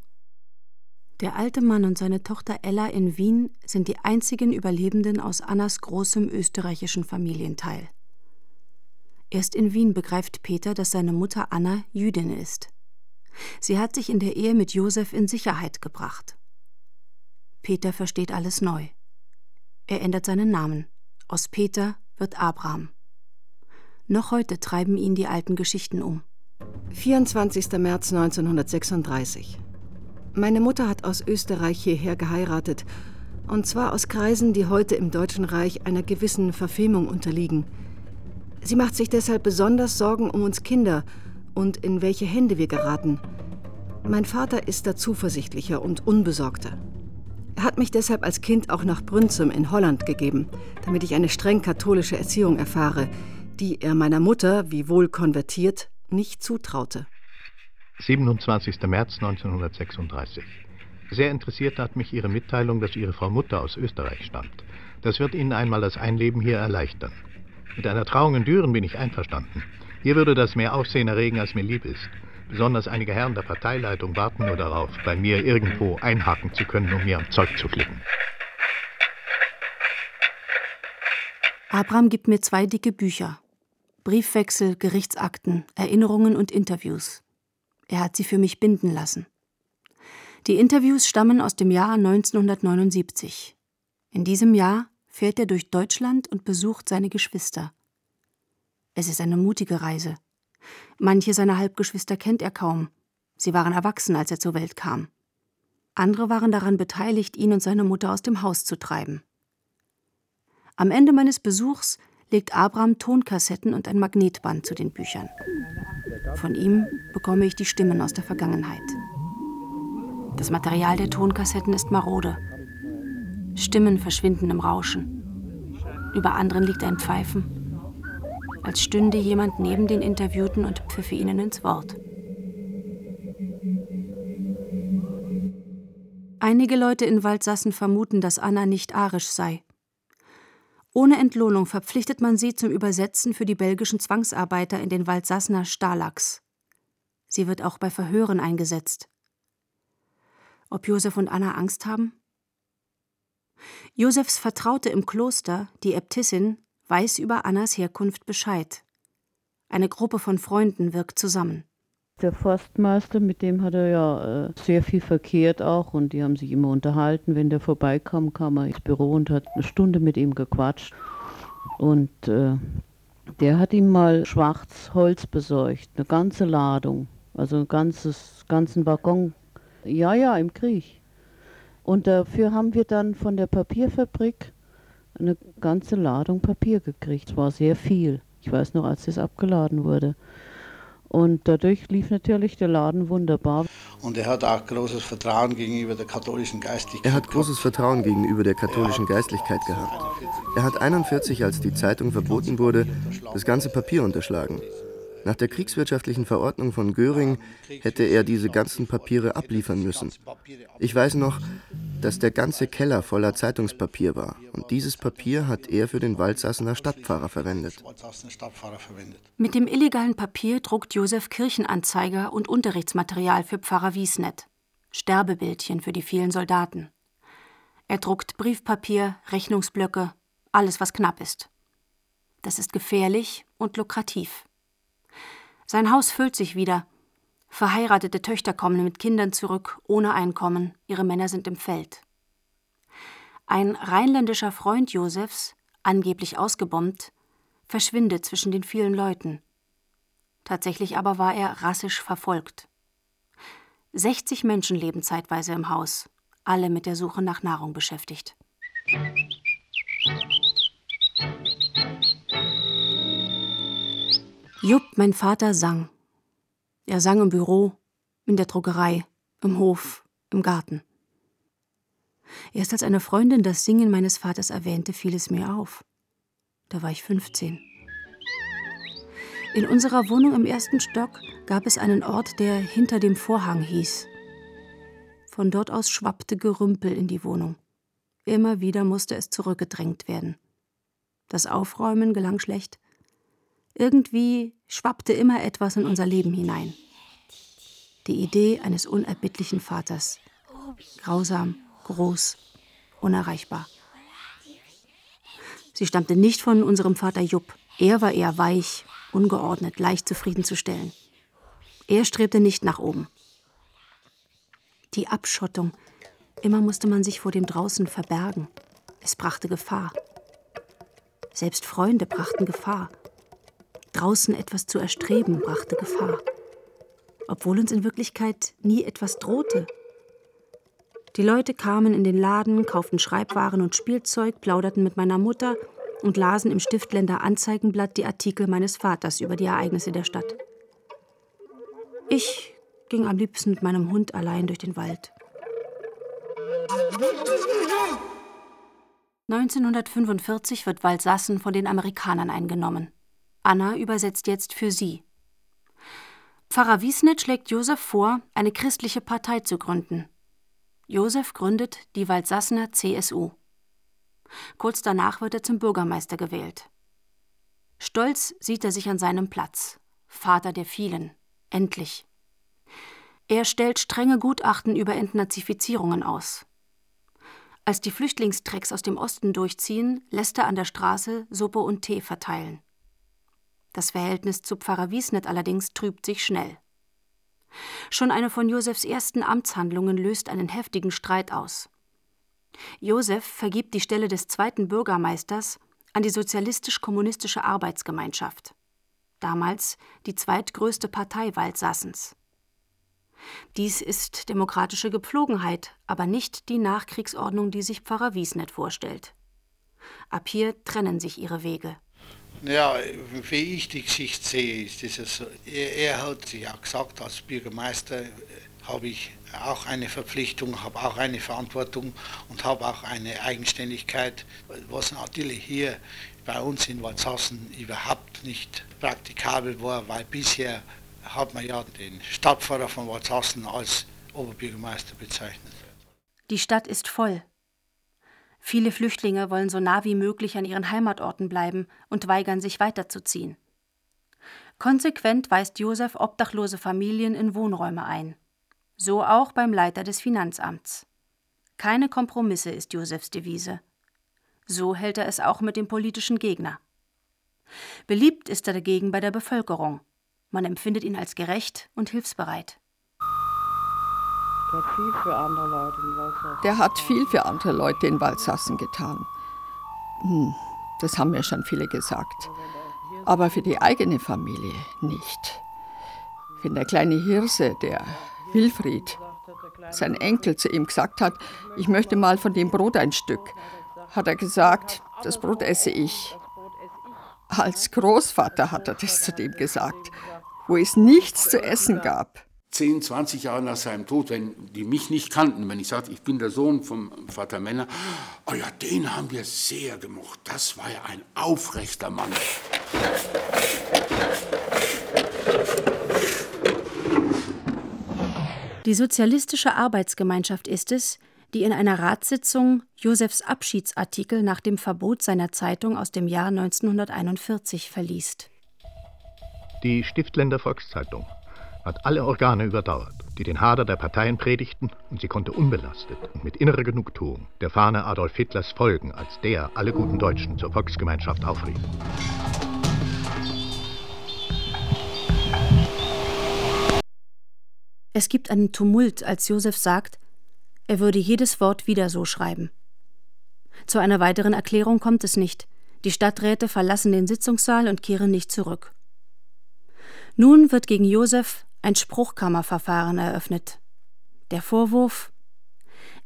Der alte Mann und seine Tochter Ella in Wien sind die einzigen Überlebenden aus Annas großem österreichischen Familienteil. Erst in Wien begreift Peter, dass seine Mutter Anna Jüdin ist. Sie hat sich in der Ehe mit Josef in Sicherheit gebracht. Peter versteht alles neu. Er ändert seinen Namen. Aus Peter wird Abraham. Noch heute treiben ihn die alten Geschichten um. 24. März 1936. Meine Mutter hat aus Österreich hierher geheiratet, und zwar aus Kreisen, die heute im Deutschen Reich einer gewissen Verfemung unterliegen – Sie macht sich deshalb besonders Sorgen um uns Kinder und in welche Hände wir geraten. Mein Vater ist da zuversichtlicher und unbesorgter. Er hat mich deshalb als Kind auch nach Brünzum in Holland gegeben, damit ich eine streng katholische Erziehung erfahre, die er meiner Mutter, wie wohl konvertiert, nicht zutraute. 27. März 1936. Sehr interessiert hat mich Ihre Mitteilung, dass Ihre Frau Mutter aus Österreich stammt. Das wird Ihnen einmal das Einleben hier erleichtern. Mit einer Trauung in Düren bin ich einverstanden. Hier würde das mehr Aufsehen erregen, als mir lieb ist. Besonders einige Herren der Parteileitung warten nur darauf, bei mir irgendwo einhaken zu können, um mir am Zeug zu flicken. Abraham gibt mir zwei dicke Bücher. Briefwechsel, Gerichtsakten, Erinnerungen und Interviews. Er hat sie für mich binden lassen. Die Interviews stammen aus dem Jahr 1979. In diesem Jahr fährt er durch Deutschland und besucht seine Geschwister. Es ist eine mutige Reise. Manche seiner Halbgeschwister kennt er kaum. Sie waren erwachsen, als er zur Welt kam. Andere waren daran beteiligt, ihn und seine Mutter aus dem Haus zu treiben. Am Ende meines Besuchs legt Abraham Tonkassetten und ein Magnetband zu den Büchern. Von ihm bekomme ich die Stimmen aus der Vergangenheit. Das Material der Tonkassetten ist marode. Stimmen verschwinden im Rauschen. Über anderen liegt ein Pfeifen. als stünde jemand neben den Interviewten und pfiffe ihnen ins Wort. Einige Leute in Waldsassen vermuten, dass Anna nicht arisch sei. Ohne Entlohnung verpflichtet man sie zum Übersetzen für die belgischen Zwangsarbeiter in den Waldsassener Stalags. Sie wird auch bei Verhören eingesetzt. Ob Josef und Anna Angst haben? Josefs Vertraute im Kloster, die Äbtissin, weiß über Annas Herkunft Bescheid. Eine Gruppe von Freunden wirkt zusammen. Der Forstmeister, mit dem hat er ja äh, sehr viel verkehrt auch und die haben sich immer unterhalten. Wenn der vorbeikam, kam er ins Büro und hat eine Stunde mit ihm gequatscht. Und äh, der hat ihm mal Schwarzholz besorgt, eine ganze Ladung, also ein ganzes, ganzen Waggon. Ja, ja, im Krieg. Und dafür haben wir dann von der Papierfabrik eine ganze Ladung Papier gekriegt. Es war sehr viel. Ich weiß noch, als das abgeladen wurde. Und dadurch lief natürlich der Laden wunderbar. Und er hat auch großes Vertrauen gegenüber der katholischen Geistlichkeit. Er hat großes Vertrauen gegenüber der katholischen Geistlichkeit gehabt. Er hat 41, als die Zeitung verboten wurde, das ganze Papier unterschlagen. Nach der kriegswirtschaftlichen Verordnung von Göring hätte er diese ganzen Papiere abliefern müssen. Ich weiß noch, dass der ganze Keller voller Zeitungspapier war. Und dieses Papier hat er für den Waldsassener Stadtpfarrer verwendet. Mit dem illegalen Papier druckt Josef Kirchenanzeiger und Unterrichtsmaterial für Pfarrer Wiesnet, Sterbebildchen für die vielen Soldaten. Er druckt Briefpapier, Rechnungsblöcke, alles, was knapp ist. Das ist gefährlich und lukrativ. Sein Haus füllt sich wieder. Verheiratete Töchter kommen mit Kindern zurück, ohne Einkommen, ihre Männer sind im Feld. Ein rheinländischer Freund Josefs, angeblich ausgebombt, verschwindet zwischen den vielen Leuten. Tatsächlich aber war er rassisch verfolgt. 60 Menschen leben zeitweise im Haus, alle mit der Suche nach Nahrung beschäftigt. Jupp, mein Vater, sang. Er sang im Büro, in der Druckerei, im Hof, im Garten. Erst als eine Freundin das Singen meines Vaters erwähnte, fiel es mir auf. Da war ich 15. In unserer Wohnung im ersten Stock gab es einen Ort, der hinter dem Vorhang hieß. Von dort aus schwappte Gerümpel in die Wohnung. Immer wieder musste es zurückgedrängt werden. Das Aufräumen gelang schlecht. Irgendwie schwappte immer etwas in unser Leben hinein. Die Idee eines unerbittlichen Vaters. Grausam, groß, unerreichbar. Sie stammte nicht von unserem Vater Jupp. Er war eher weich, ungeordnet, leicht zufriedenzustellen. Er strebte nicht nach oben. Die Abschottung. Immer musste man sich vor dem Draußen verbergen. Es brachte Gefahr. Selbst Freunde brachten Gefahr. Draußen etwas zu erstreben brachte Gefahr, obwohl uns in Wirklichkeit nie etwas drohte. Die Leute kamen in den Laden, kauften Schreibwaren und Spielzeug, plauderten mit meiner Mutter und lasen im Stiftländer Anzeigenblatt die Artikel meines Vaters über die Ereignisse der Stadt. Ich ging am liebsten mit meinem Hund allein durch den Wald. 1945 wird Waldsassen von den Amerikanern eingenommen. Anna übersetzt jetzt für sie. Pfarrer Wiesnitz schlägt Josef vor, eine christliche Partei zu gründen. Josef gründet die Waldsassener CSU. Kurz danach wird er zum Bürgermeister gewählt. Stolz sieht er sich an seinem Platz, Vater der vielen, endlich. Er stellt strenge Gutachten über Entnazifizierungen aus. Als die Flüchtlingstrecks aus dem Osten durchziehen, lässt er an der Straße Suppe und Tee verteilen. Das Verhältnis zu Pfarrer Wiesnet allerdings trübt sich schnell. Schon eine von Josefs ersten Amtshandlungen löst einen heftigen Streit aus. Josef vergibt die Stelle des zweiten Bürgermeisters an die Sozialistisch-Kommunistische Arbeitsgemeinschaft, damals die zweitgrößte Partei Waldsassens. Dies ist demokratische Gepflogenheit, aber nicht die Nachkriegsordnung, die sich Pfarrer Wiesnet vorstellt. Ab hier trennen sich ihre Wege. Ja, wie ich die Geschichte sehe, ist es so. Er, er, hat sich auch gesagt, als Bürgermeister habe ich auch eine Verpflichtung, habe auch eine Verantwortung und habe auch eine Eigenständigkeit, was natürlich hier bei uns in Walzhassen überhaupt nicht praktikabel war, weil bisher hat man ja den Stadtpfarrer von Walzhassen als Oberbürgermeister bezeichnet. Die Stadt ist voll. Viele Flüchtlinge wollen so nah wie möglich an ihren Heimatorten bleiben und weigern sich weiterzuziehen. Konsequent weist Josef obdachlose Familien in Wohnräume ein. So auch beim Leiter des Finanzamts. Keine Kompromisse ist Josefs Devise. So hält er es auch mit dem politischen Gegner. Beliebt ist er dagegen bei der Bevölkerung. Man empfindet ihn als gerecht und hilfsbereit. Der hat viel für andere Leute in Walsassen. Der hat viel für andere Leute in Walsassen getan. Hm, das haben mir schon viele gesagt. Aber für die eigene Familie nicht. Wenn der kleine Hirse, der Wilfried, sein Enkel zu ihm gesagt hat, ich möchte mal von dem Brot ein Stück, hat er gesagt, das Brot esse ich. Als Großvater hat er das zu dem gesagt, wo es nichts zu essen gab. 10, 20 Jahre nach seinem Tod, wenn die mich nicht kannten, wenn ich sagte, ich bin der Sohn vom Vater Männer, oh ja, den haben wir sehr gemocht. Das war ja ein aufrechter Mann. Die Sozialistische Arbeitsgemeinschaft ist es, die in einer Ratssitzung Josefs Abschiedsartikel nach dem Verbot seiner Zeitung aus dem Jahr 1941 verliest. Die Stiftländer Volkszeitung hat alle Organe überdauert, die den Hader der Parteien predigten, und sie konnte unbelastet und mit innerer Genugtuung der Fahne Adolf Hitlers folgen, als der alle guten Deutschen zur Volksgemeinschaft aufrief. Es gibt einen Tumult, als Josef sagt, er würde jedes Wort wieder so schreiben. Zu einer weiteren Erklärung kommt es nicht. Die Stadträte verlassen den Sitzungssaal und kehren nicht zurück. Nun wird gegen Josef ein Spruchkammerverfahren eröffnet. Der Vorwurf,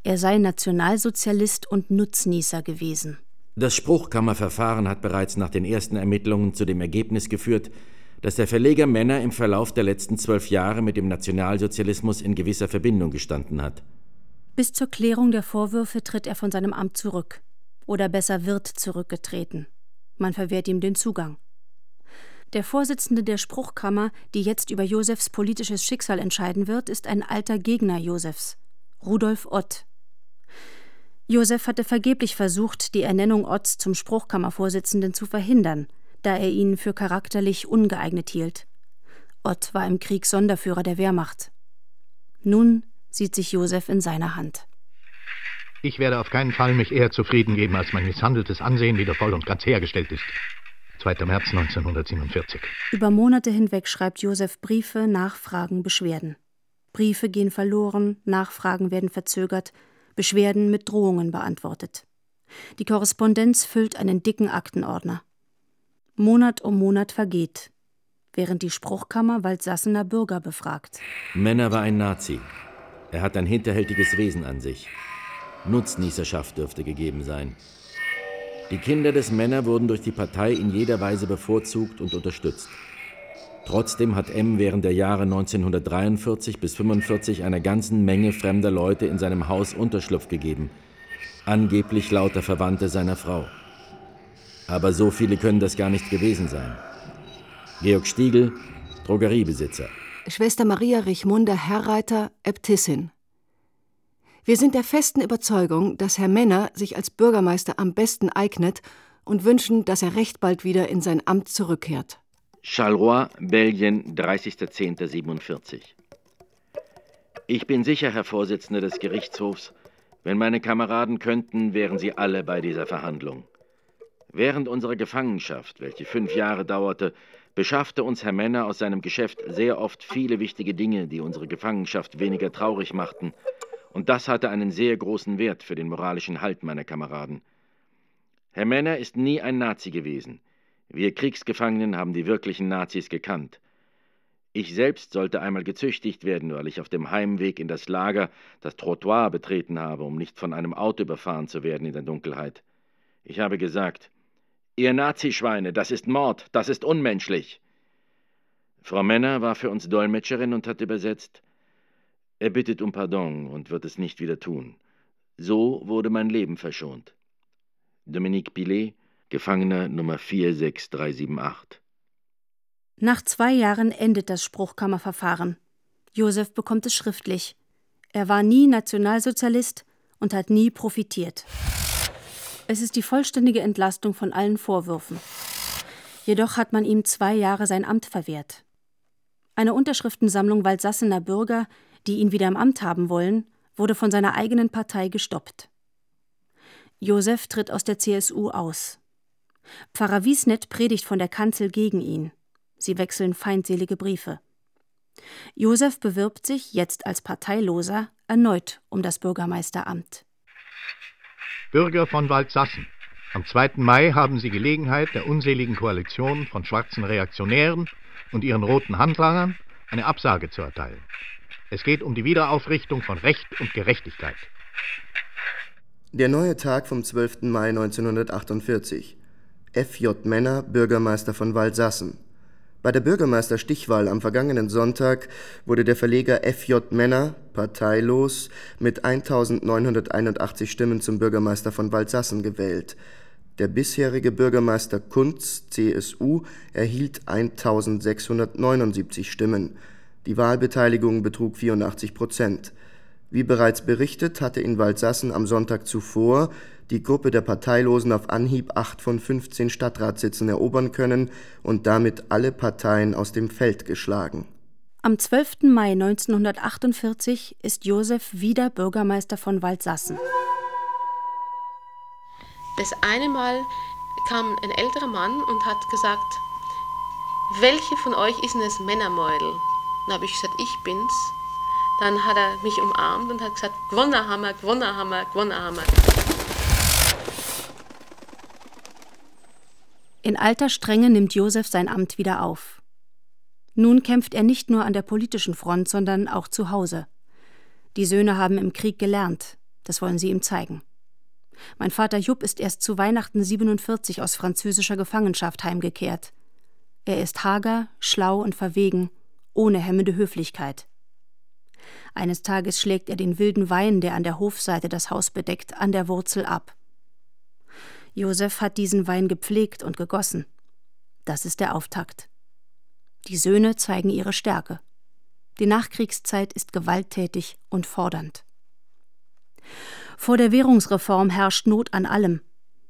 er sei Nationalsozialist und Nutznießer gewesen. Das Spruchkammerverfahren hat bereits nach den ersten Ermittlungen zu dem Ergebnis geführt, dass der Verleger Männer im Verlauf der letzten zwölf Jahre mit dem Nationalsozialismus in gewisser Verbindung gestanden hat. Bis zur Klärung der Vorwürfe tritt er von seinem Amt zurück. Oder besser wird zurückgetreten. Man verwehrt ihm den Zugang. Der Vorsitzende der Spruchkammer, die jetzt über Josefs politisches Schicksal entscheiden wird, ist ein alter Gegner Josefs, Rudolf Ott. Josef hatte vergeblich versucht, die Ernennung Otts zum Spruchkammervorsitzenden zu verhindern, da er ihn für charakterlich ungeeignet hielt. Ott war im Krieg Sonderführer der Wehrmacht. Nun sieht sich Josef in seiner Hand. Ich werde auf keinen Fall mich eher zufrieden geben, als mein misshandeltes Ansehen wieder voll und ganz hergestellt ist. 2. März 1947. Über Monate hinweg schreibt Josef Briefe, Nachfragen, Beschwerden. Briefe gehen verloren, Nachfragen werden verzögert, Beschwerden mit Drohungen beantwortet. Die Korrespondenz füllt einen dicken Aktenordner. Monat um Monat vergeht, während die Spruchkammer Waldsassener Bürger befragt. Männer war ein Nazi. Er hat ein hinterhältiges Wesen an sich. Nutznießerschaft dürfte gegeben sein. Die Kinder des Männer wurden durch die Partei in jeder Weise bevorzugt und unterstützt. Trotzdem hat M während der Jahre 1943 bis 1945 einer ganzen Menge fremder Leute in seinem Haus Unterschlupf gegeben, angeblich lauter Verwandte seiner Frau. Aber so viele können das gar nicht gewesen sein. Georg Stiegel, Drogeriebesitzer. Schwester Maria Richmunde Herreiter, Äbtissin. Wir sind der festen Überzeugung, dass Herr Männer sich als Bürgermeister am besten eignet und wünschen, dass er recht bald wieder in sein Amt zurückkehrt. Charleroi, Belgien, 30.10.47. Ich bin sicher, Herr Vorsitzender des Gerichtshofs, wenn meine Kameraden könnten, wären sie alle bei dieser Verhandlung. Während unserer Gefangenschaft, welche fünf Jahre dauerte, beschaffte uns Herr Männer aus seinem Geschäft sehr oft viele wichtige Dinge, die unsere Gefangenschaft weniger traurig machten, und das hatte einen sehr großen Wert für den moralischen Halt meiner Kameraden. Herr Männer ist nie ein Nazi gewesen. Wir Kriegsgefangenen haben die wirklichen Nazis gekannt. Ich selbst sollte einmal gezüchtigt werden, weil ich auf dem Heimweg in das Lager das Trottoir betreten habe, um nicht von einem Auto überfahren zu werden in der Dunkelheit. Ich habe gesagt, Ihr Nazischweine, das ist Mord, das ist unmenschlich. Frau Männer war für uns Dolmetscherin und hat übersetzt, Er bittet um Pardon und wird es nicht wieder tun. So wurde mein Leben verschont. Dominique Pilet, Gefangener Nummer 46378. Nach zwei Jahren endet das Spruchkammerverfahren. Josef bekommt es schriftlich. Er war nie Nationalsozialist und hat nie profitiert. Es ist die vollständige Entlastung von allen Vorwürfen. Jedoch hat man ihm zwei Jahre sein Amt verwehrt. Eine Unterschriftensammlung Waldsassener Bürger, die ihn wieder im Amt haben wollen, wurde von seiner eigenen Partei gestoppt. Josef tritt aus der CSU aus. Pfarrer Wiesnet predigt von der Kanzel gegen ihn. Sie wechseln feindselige Briefe. Josef bewirbt sich, jetzt als Parteiloser, erneut um das Bürgermeisteramt. Bürger von Waldsassen, am 2. Mai haben Sie Gelegenheit, der unseligen Koalition von schwarzen Reaktionären und ihren roten Handlangern eine Absage zu erteilen. Es geht um die Wiederaufrichtung von Recht und Gerechtigkeit. Der neue Tag vom 12. Mai 1948. F.J. Männer, Bürgermeister von Waldsassen. Bei der Bürgermeisterstichwahl am vergangenen Sonntag wurde der Verleger F.J. Männer, parteilos, mit 1981 Stimmen zum Bürgermeister von Waldsassen gewählt. Der bisherige Bürgermeister Kunz, CSU, erhielt 1679 Stimmen. Die Wahlbeteiligung betrug 84 Prozent. Wie bereits berichtet, hatte in Waldsassen am Sonntag zuvor die Gruppe der Parteilosen auf Anhieb acht von 15 Stadtratssitzen erobern können und damit alle Parteien aus dem Feld geschlagen. Am 12. Mai 1948 ist Josef wieder Bürgermeister von Waldsassen. Das eine Mal kam ein älterer Mann und hat gesagt, welche von euch ist denn das Männermeudel? Dann habe ich gesagt, ich bin's. Dann hat er mich umarmt und hat gesagt, gewonnen wir, gewonnen wir, gewonnen wir. In alter Strenge nimmt Josef sein Amt wieder auf. Nun kämpft er nicht nur an der politischen Front, sondern auch zu Hause. Die Söhne haben im Krieg gelernt, das wollen sie ihm zeigen. Mein Vater Jupp ist erst zu Weihnachten 47 aus französischer Gefangenschaft heimgekehrt. Er ist hager, schlau und verwegen ohne hemmende Höflichkeit. Eines Tages schlägt er den wilden Wein, der an der Hofseite das Haus bedeckt, an der Wurzel ab. Josef hat diesen Wein gepflegt und gegossen. Das ist der Auftakt. Die Söhne zeigen ihre Stärke. Die Nachkriegszeit ist gewalttätig und fordernd. Vor der Währungsreform herrscht Not an allem,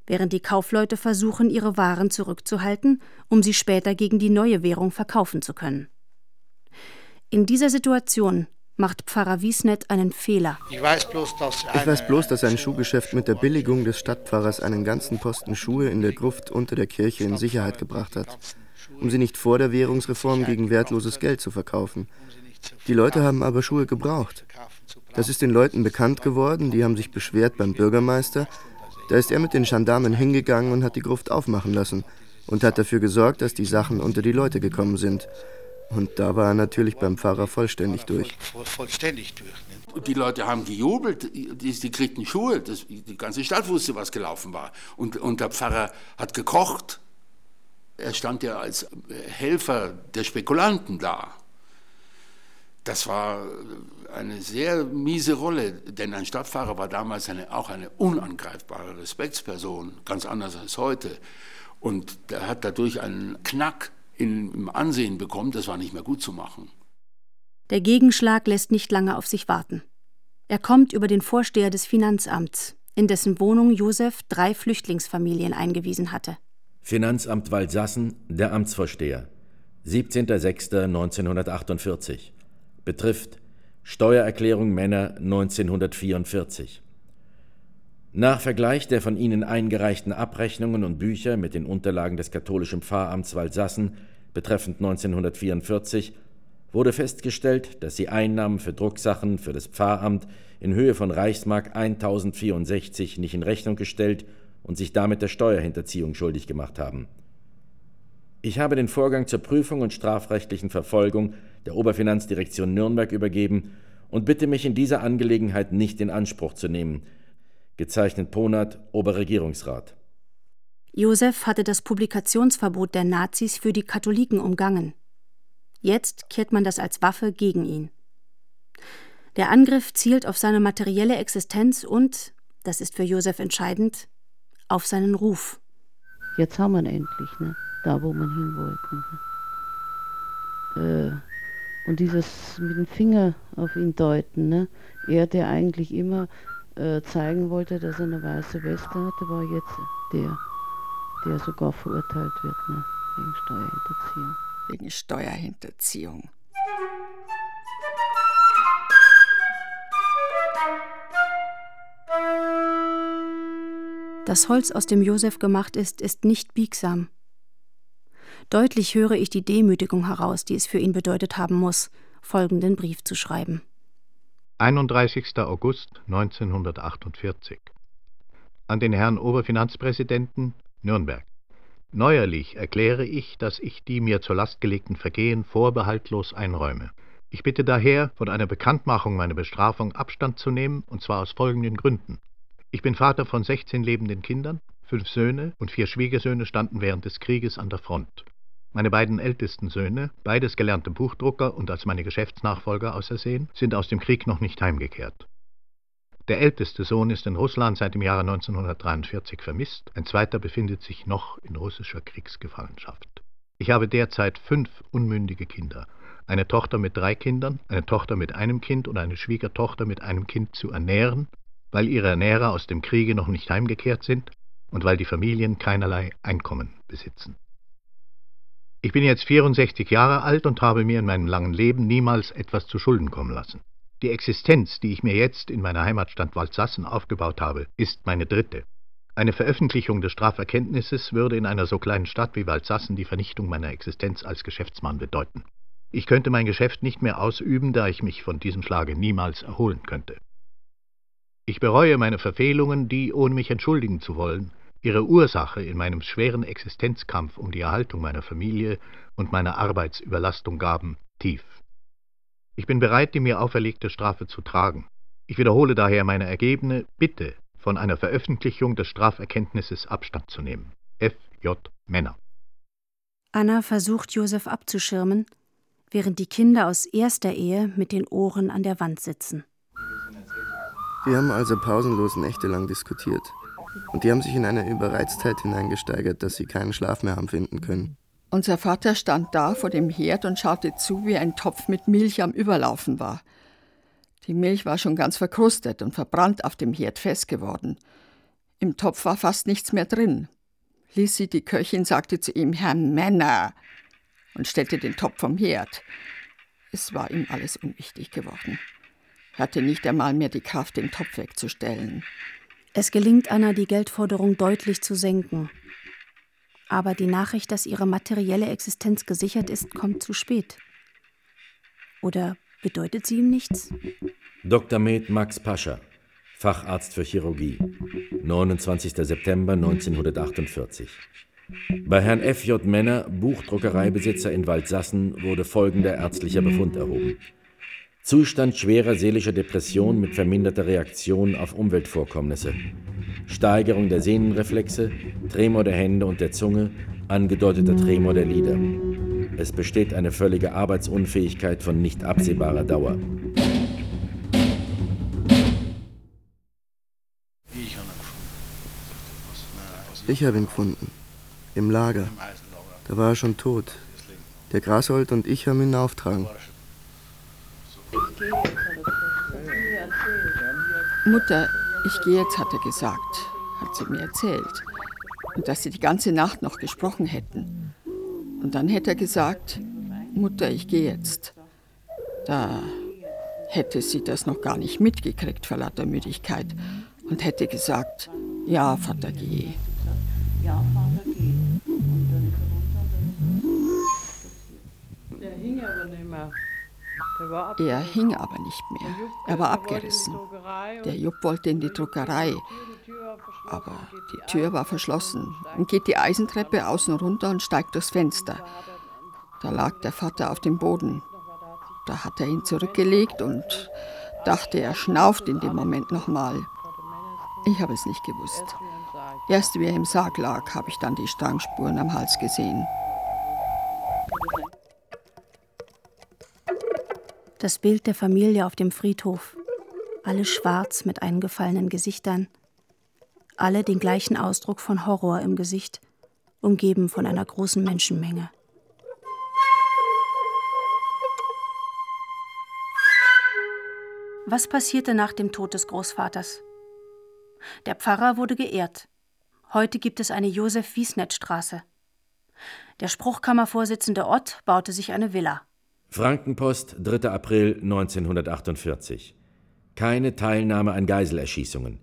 während die Kaufleute versuchen, ihre Waren zurückzuhalten, um sie später gegen die neue Währung verkaufen zu können. In dieser Situation macht Pfarrer Wiesnet einen Fehler. Ich weiß bloß, dass, ich weiß bloß, dass ein Schuhgeschäft mit der Billigung des Stadtpfarrers einen ganzen Posten Schuhe in der Gruft unter der Kirche in Sicherheit gebracht hat, um sie nicht vor der Währungsreform gegen wertloses Geld zu verkaufen. Die Leute haben aber Schuhe gebraucht. Das ist den Leuten bekannt geworden, die haben sich beschwert beim Bürgermeister. Da ist er mit den Gendarmen hingegangen und hat die Gruft aufmachen lassen und hat dafür gesorgt, dass die Sachen unter die Leute gekommen sind. Und da war er natürlich beim Pfarrer vollständig durch. Vollständig durch. Ne? Die Leute haben gejubelt, die, die kriegten Schuhe. Das, die ganze Stadt wusste, was gelaufen war. Und, und der Pfarrer hat gekocht. Er stand ja als Helfer der Spekulanten da. Das war eine sehr miese Rolle, denn ein Stadtpfarrer war damals eine, auch eine unangreifbare Respektsperson, ganz anders als heute. Und er hat dadurch einen Knack im Ansehen bekommt, das war nicht mehr gut zu machen. Der Gegenschlag lässt nicht lange auf sich warten. Er kommt über den Vorsteher des Finanzamts, in dessen Wohnung Josef drei Flüchtlingsfamilien eingewiesen hatte. Finanzamt Waldsassen, der Amtsvorsteher, 17.06.1948. Betrifft Steuererklärung Männer 1944. Nach Vergleich der von Ihnen eingereichten Abrechnungen und Bücher mit den Unterlagen des katholischen Pfarramts Waldsassen betreffend 1944 wurde festgestellt, dass Sie Einnahmen für Drucksachen für das Pfarramt in Höhe von Reichsmark 1064 nicht in Rechnung gestellt und sich damit der Steuerhinterziehung schuldig gemacht haben. Ich habe den Vorgang zur Prüfung und strafrechtlichen Verfolgung der Oberfinanzdirektion Nürnberg übergeben und bitte mich in dieser Angelegenheit nicht in Anspruch zu nehmen – Gezeichnet Ponat, Oberregierungsrat. Josef hatte das Publikationsverbot der Nazis für die Katholiken umgangen. Jetzt kehrt man das als Waffe gegen ihn. Der Angriff zielt auf seine materielle Existenz und, das ist für Josef entscheidend, auf seinen Ruf. Jetzt haben wir ihn endlich, ne? da wo man hin wollte. Ne? Äh, und dieses mit dem Finger auf ihn deuten, ne? er, der eigentlich immer äh, zeigen wollte, dass er eine weiße Weste hatte, war jetzt der, der sogar verurteilt wird ne? wegen Steuerhinterziehung. Wegen Steuerhinterziehung. Das Holz, aus dem Josef gemacht ist, ist nicht biegsam. Deutlich höre ich die Demütigung heraus, die es für ihn bedeutet haben muss, folgenden Brief zu schreiben. 31. August 1948. An den Herrn Oberfinanzpräsidenten Nürnberg. Neuerlich erkläre ich, dass ich die mir zur Last gelegten Vergehen vorbehaltlos einräume. Ich bitte daher, von einer Bekanntmachung meiner Bestrafung Abstand zu nehmen, und zwar aus folgenden Gründen. Ich bin Vater von 16 lebenden Kindern, fünf Söhne und vier Schwiegersöhne standen während des Krieges an der Front. Meine beiden ältesten Söhne, beides gelernte Buchdrucker und als meine Geschäftsnachfolger ausersehen, sind aus dem Krieg noch nicht heimgekehrt. Der älteste Sohn ist in Russland seit dem Jahre 1943 vermisst, ein zweiter befindet sich noch in russischer Kriegsgefangenschaft. Ich habe derzeit fünf unmündige Kinder, eine Tochter mit drei Kindern, eine Tochter mit einem Kind und eine Schwiegertochter mit einem Kind zu ernähren weil ihre Ernährer aus dem Kriege noch nicht heimgekehrt sind und weil die Familien keinerlei Einkommen besitzen. Ich bin jetzt 64 Jahre alt und habe mir in meinem langen Leben niemals etwas zu Schulden kommen lassen. Die Existenz, die ich mir jetzt in meiner Heimatstadt Waldsassen aufgebaut habe, ist meine dritte. Eine Veröffentlichung des Straferkenntnisses würde in einer so kleinen Stadt wie Waldsassen die Vernichtung meiner Existenz als Geschäftsmann bedeuten. Ich könnte mein Geschäft nicht mehr ausüben, da ich mich von diesem Schlage niemals erholen könnte. Ich bereue meine Verfehlungen, die, ohne mich entschuldigen zu wollen, ihre Ursache in meinem schweren Existenzkampf um die Erhaltung meiner Familie und meiner Arbeitsüberlastung gaben, tief. Ich bin bereit, die mir auferlegte Strafe zu tragen. Ich wiederhole daher meine ergebene Bitte, von einer Veröffentlichung des Straferkenntnisses Abstand zu nehmen. F. J. Männer. Anna versucht, Josef abzuschirmen, während die Kinder aus erster Ehe mit den Ohren an der Wand sitzen. Wir haben also pausenlos nächtelang diskutiert. Und die haben sich in eine Überreiztheit hineingesteigert, dass sie keinen Schlaf mehr haben finden können. Unser Vater stand da vor dem Herd und schaute zu, wie ein Topf mit Milch am Überlaufen war. Die Milch war schon ganz verkrustet und verbrannt auf dem Herd fest geworden. Im Topf war fast nichts mehr drin. Lisi, die Köchin, sagte zu ihm, Herr Männer, und stellte den Topf vom Herd. Es war ihm alles unwichtig geworden hatte nicht einmal mehr die Kraft, den Topf wegzustellen. Es gelingt Anna, die Geldforderung deutlich zu senken. Aber die Nachricht, dass ihre materielle Existenz gesichert ist, kommt zu spät. Oder bedeutet sie ihm nichts? Dr. Med Max Pascha, Facharzt für Chirurgie, 29. September 1948. Bei Herrn F.J. Männer, Buchdruckereibesitzer in Waldsassen, wurde folgender ärztlicher Befund erhoben. Zustand schwerer seelischer Depression mit verminderter Reaktion auf Umweltvorkommnisse, Steigerung der Sehnenreflexe, Tremor der Hände und der Zunge, angedeuteter Tremor der Lider. Es besteht eine völlige Arbeitsunfähigkeit von nicht absehbarer Dauer. Ich habe ihn gefunden. Im Lager. Da war er schon tot. Der Grashold und ich haben ihn auftragen. Mutter, ich gehe jetzt, hat er gesagt, hat sie mir erzählt. Und dass sie die ganze Nacht noch gesprochen hätten. Und dann hätte er gesagt, Mutter, ich gehe jetzt. Da hätte sie das noch gar nicht mitgekriegt vor lauter Müdigkeit und hätte gesagt, ja, Vater, geh. Ja, Vater, Er hing aber nicht mehr. Er war abgerissen. Der Jupp wollte in die Druckerei. Aber die Tür war verschlossen und geht die Eisentreppe außen runter und steigt durchs Fenster. Da lag der Vater auf dem Boden. Da hat er ihn zurückgelegt und dachte, er schnauft in dem Moment nochmal. Ich habe es nicht gewusst. Erst wie er im Sarg lag, habe ich dann die Strangspuren am Hals gesehen. Das Bild der Familie auf dem Friedhof. Alle schwarz mit eingefallenen Gesichtern. Alle den gleichen Ausdruck von Horror im Gesicht, umgeben von einer großen Menschenmenge. Was passierte nach dem Tod des Großvaters? Der Pfarrer wurde geehrt. Heute gibt es eine Josef-Wiesnet-Straße. Der Spruchkammervorsitzende Ott baute sich eine Villa. Frankenpost, 3. April 1948. Keine Teilnahme an Geiselerschießungen.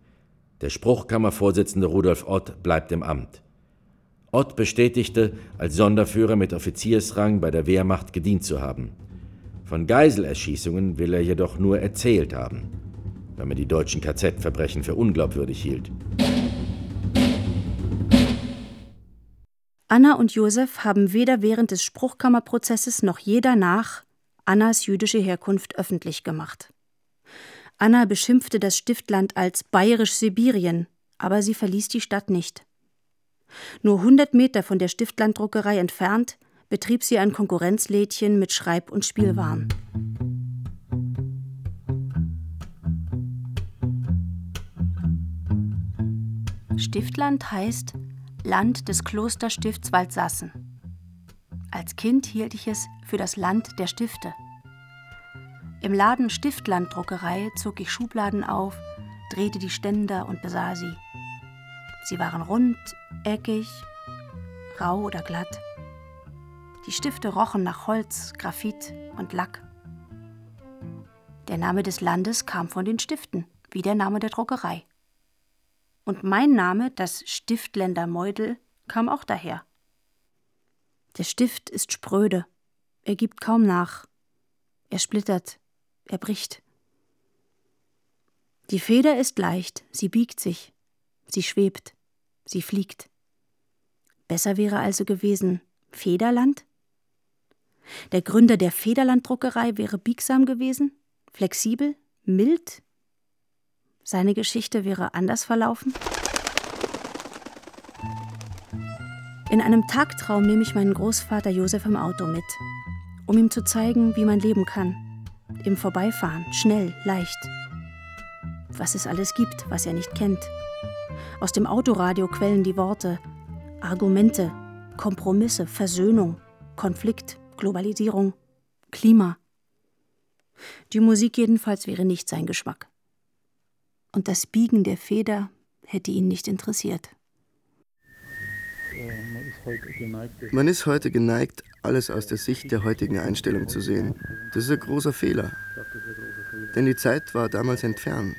Der Spruchkammervorsitzende Rudolf Ott bleibt im Amt. Ott bestätigte, als Sonderführer mit Offiziersrang bei der Wehrmacht gedient zu haben. Von Geiselerschießungen will er jedoch nur erzählt haben, weil man die deutschen KZ-Verbrechen für unglaubwürdig hielt. Anna und Josef haben weder während des Spruchkammerprozesses noch je danach Annas jüdische Herkunft öffentlich gemacht. Anna beschimpfte das Stiftland als bayerisch-Sibirien, aber sie verließ die Stadt nicht. Nur 100 Meter von der Stiftlanddruckerei entfernt betrieb sie ein Konkurrenzlädchen mit Schreib- und Spielwaren. Stiftland heißt Land des Klosterstifts Waldsassen. Als Kind hielt ich es für das Land der Stifte. Im Laden Stiftlanddruckerei zog ich Schubladen auf, drehte die Ständer und besah sie. Sie waren rund, eckig, rau oder glatt. Die Stifte rochen nach Holz, Graphit und Lack. Der Name des Landes kam von den Stiften, wie der Name der Druckerei. Und mein Name, das Stiftländer Meudel, kam auch daher. Der Stift ist spröde, er gibt kaum nach, er splittert, er bricht. Die Feder ist leicht, sie biegt sich, sie schwebt, sie fliegt. Besser wäre also gewesen Federland? Der Gründer der Federlanddruckerei wäre biegsam gewesen, flexibel, mild, seine Geschichte wäre anders verlaufen? In einem Tagtraum nehme ich meinen Großvater Josef im Auto mit, um ihm zu zeigen, wie man leben kann. Im Vorbeifahren, schnell, leicht. Was es alles gibt, was er nicht kennt. Aus dem Autoradio quellen die Worte Argumente, Kompromisse, Versöhnung, Konflikt, Globalisierung, Klima. Die Musik jedenfalls wäre nicht sein Geschmack und das Biegen der Feder hätte ihn nicht interessiert. Man ist heute geneigt, alles aus der Sicht der heutigen Einstellung zu sehen. Das ist ein großer Fehler. Denn die Zeit war damals entfernt,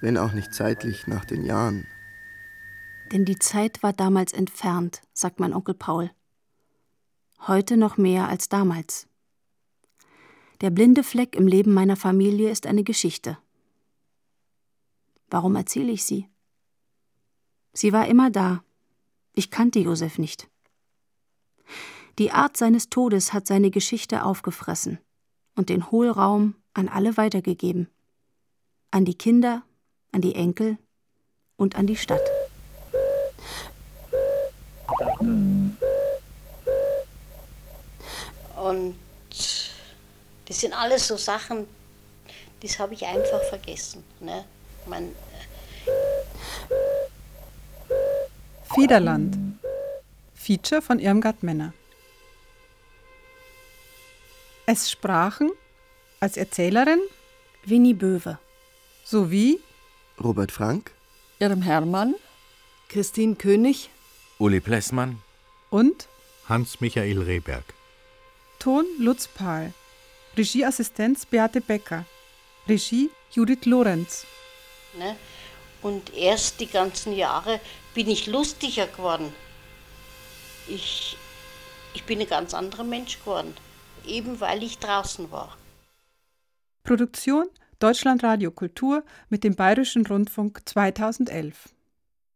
wenn auch nicht zeitlich nach den Jahren. Denn die Zeit war damals entfernt, sagt mein Onkel Paul. Heute noch mehr als damals. Der blinde Fleck im Leben meiner Familie ist eine Geschichte. Warum erzähle ich sie? Sie war immer da. Ich kannte Josef nicht. Die Art seines Todes hat seine Geschichte aufgefressen und den Hohlraum an alle weitergegeben. An die Kinder, an die Enkel und an die Stadt. Und das sind alles so Sachen, das habe ich einfach vergessen. Ne? Man, Federland. Feature von Irmgard Männer. Es sprachen als Erzählerin Winnie Böwe sowie Robert Frank, Irm Hermann, Christine König, Uli Plessmann und Hans-Michael Rehberg. Ton Lutz Pahl. Regieassistenz Beate Becker. Regie Judith Lorenz. Ne? Und erst die ganzen Jahre bin ich lustiger geworden. Ich, ich bin ein ganz anderer Mensch geworden, eben weil ich draußen war. Produktion Deutschlandradio Kultur mit dem Bayerischen Rundfunk 2011.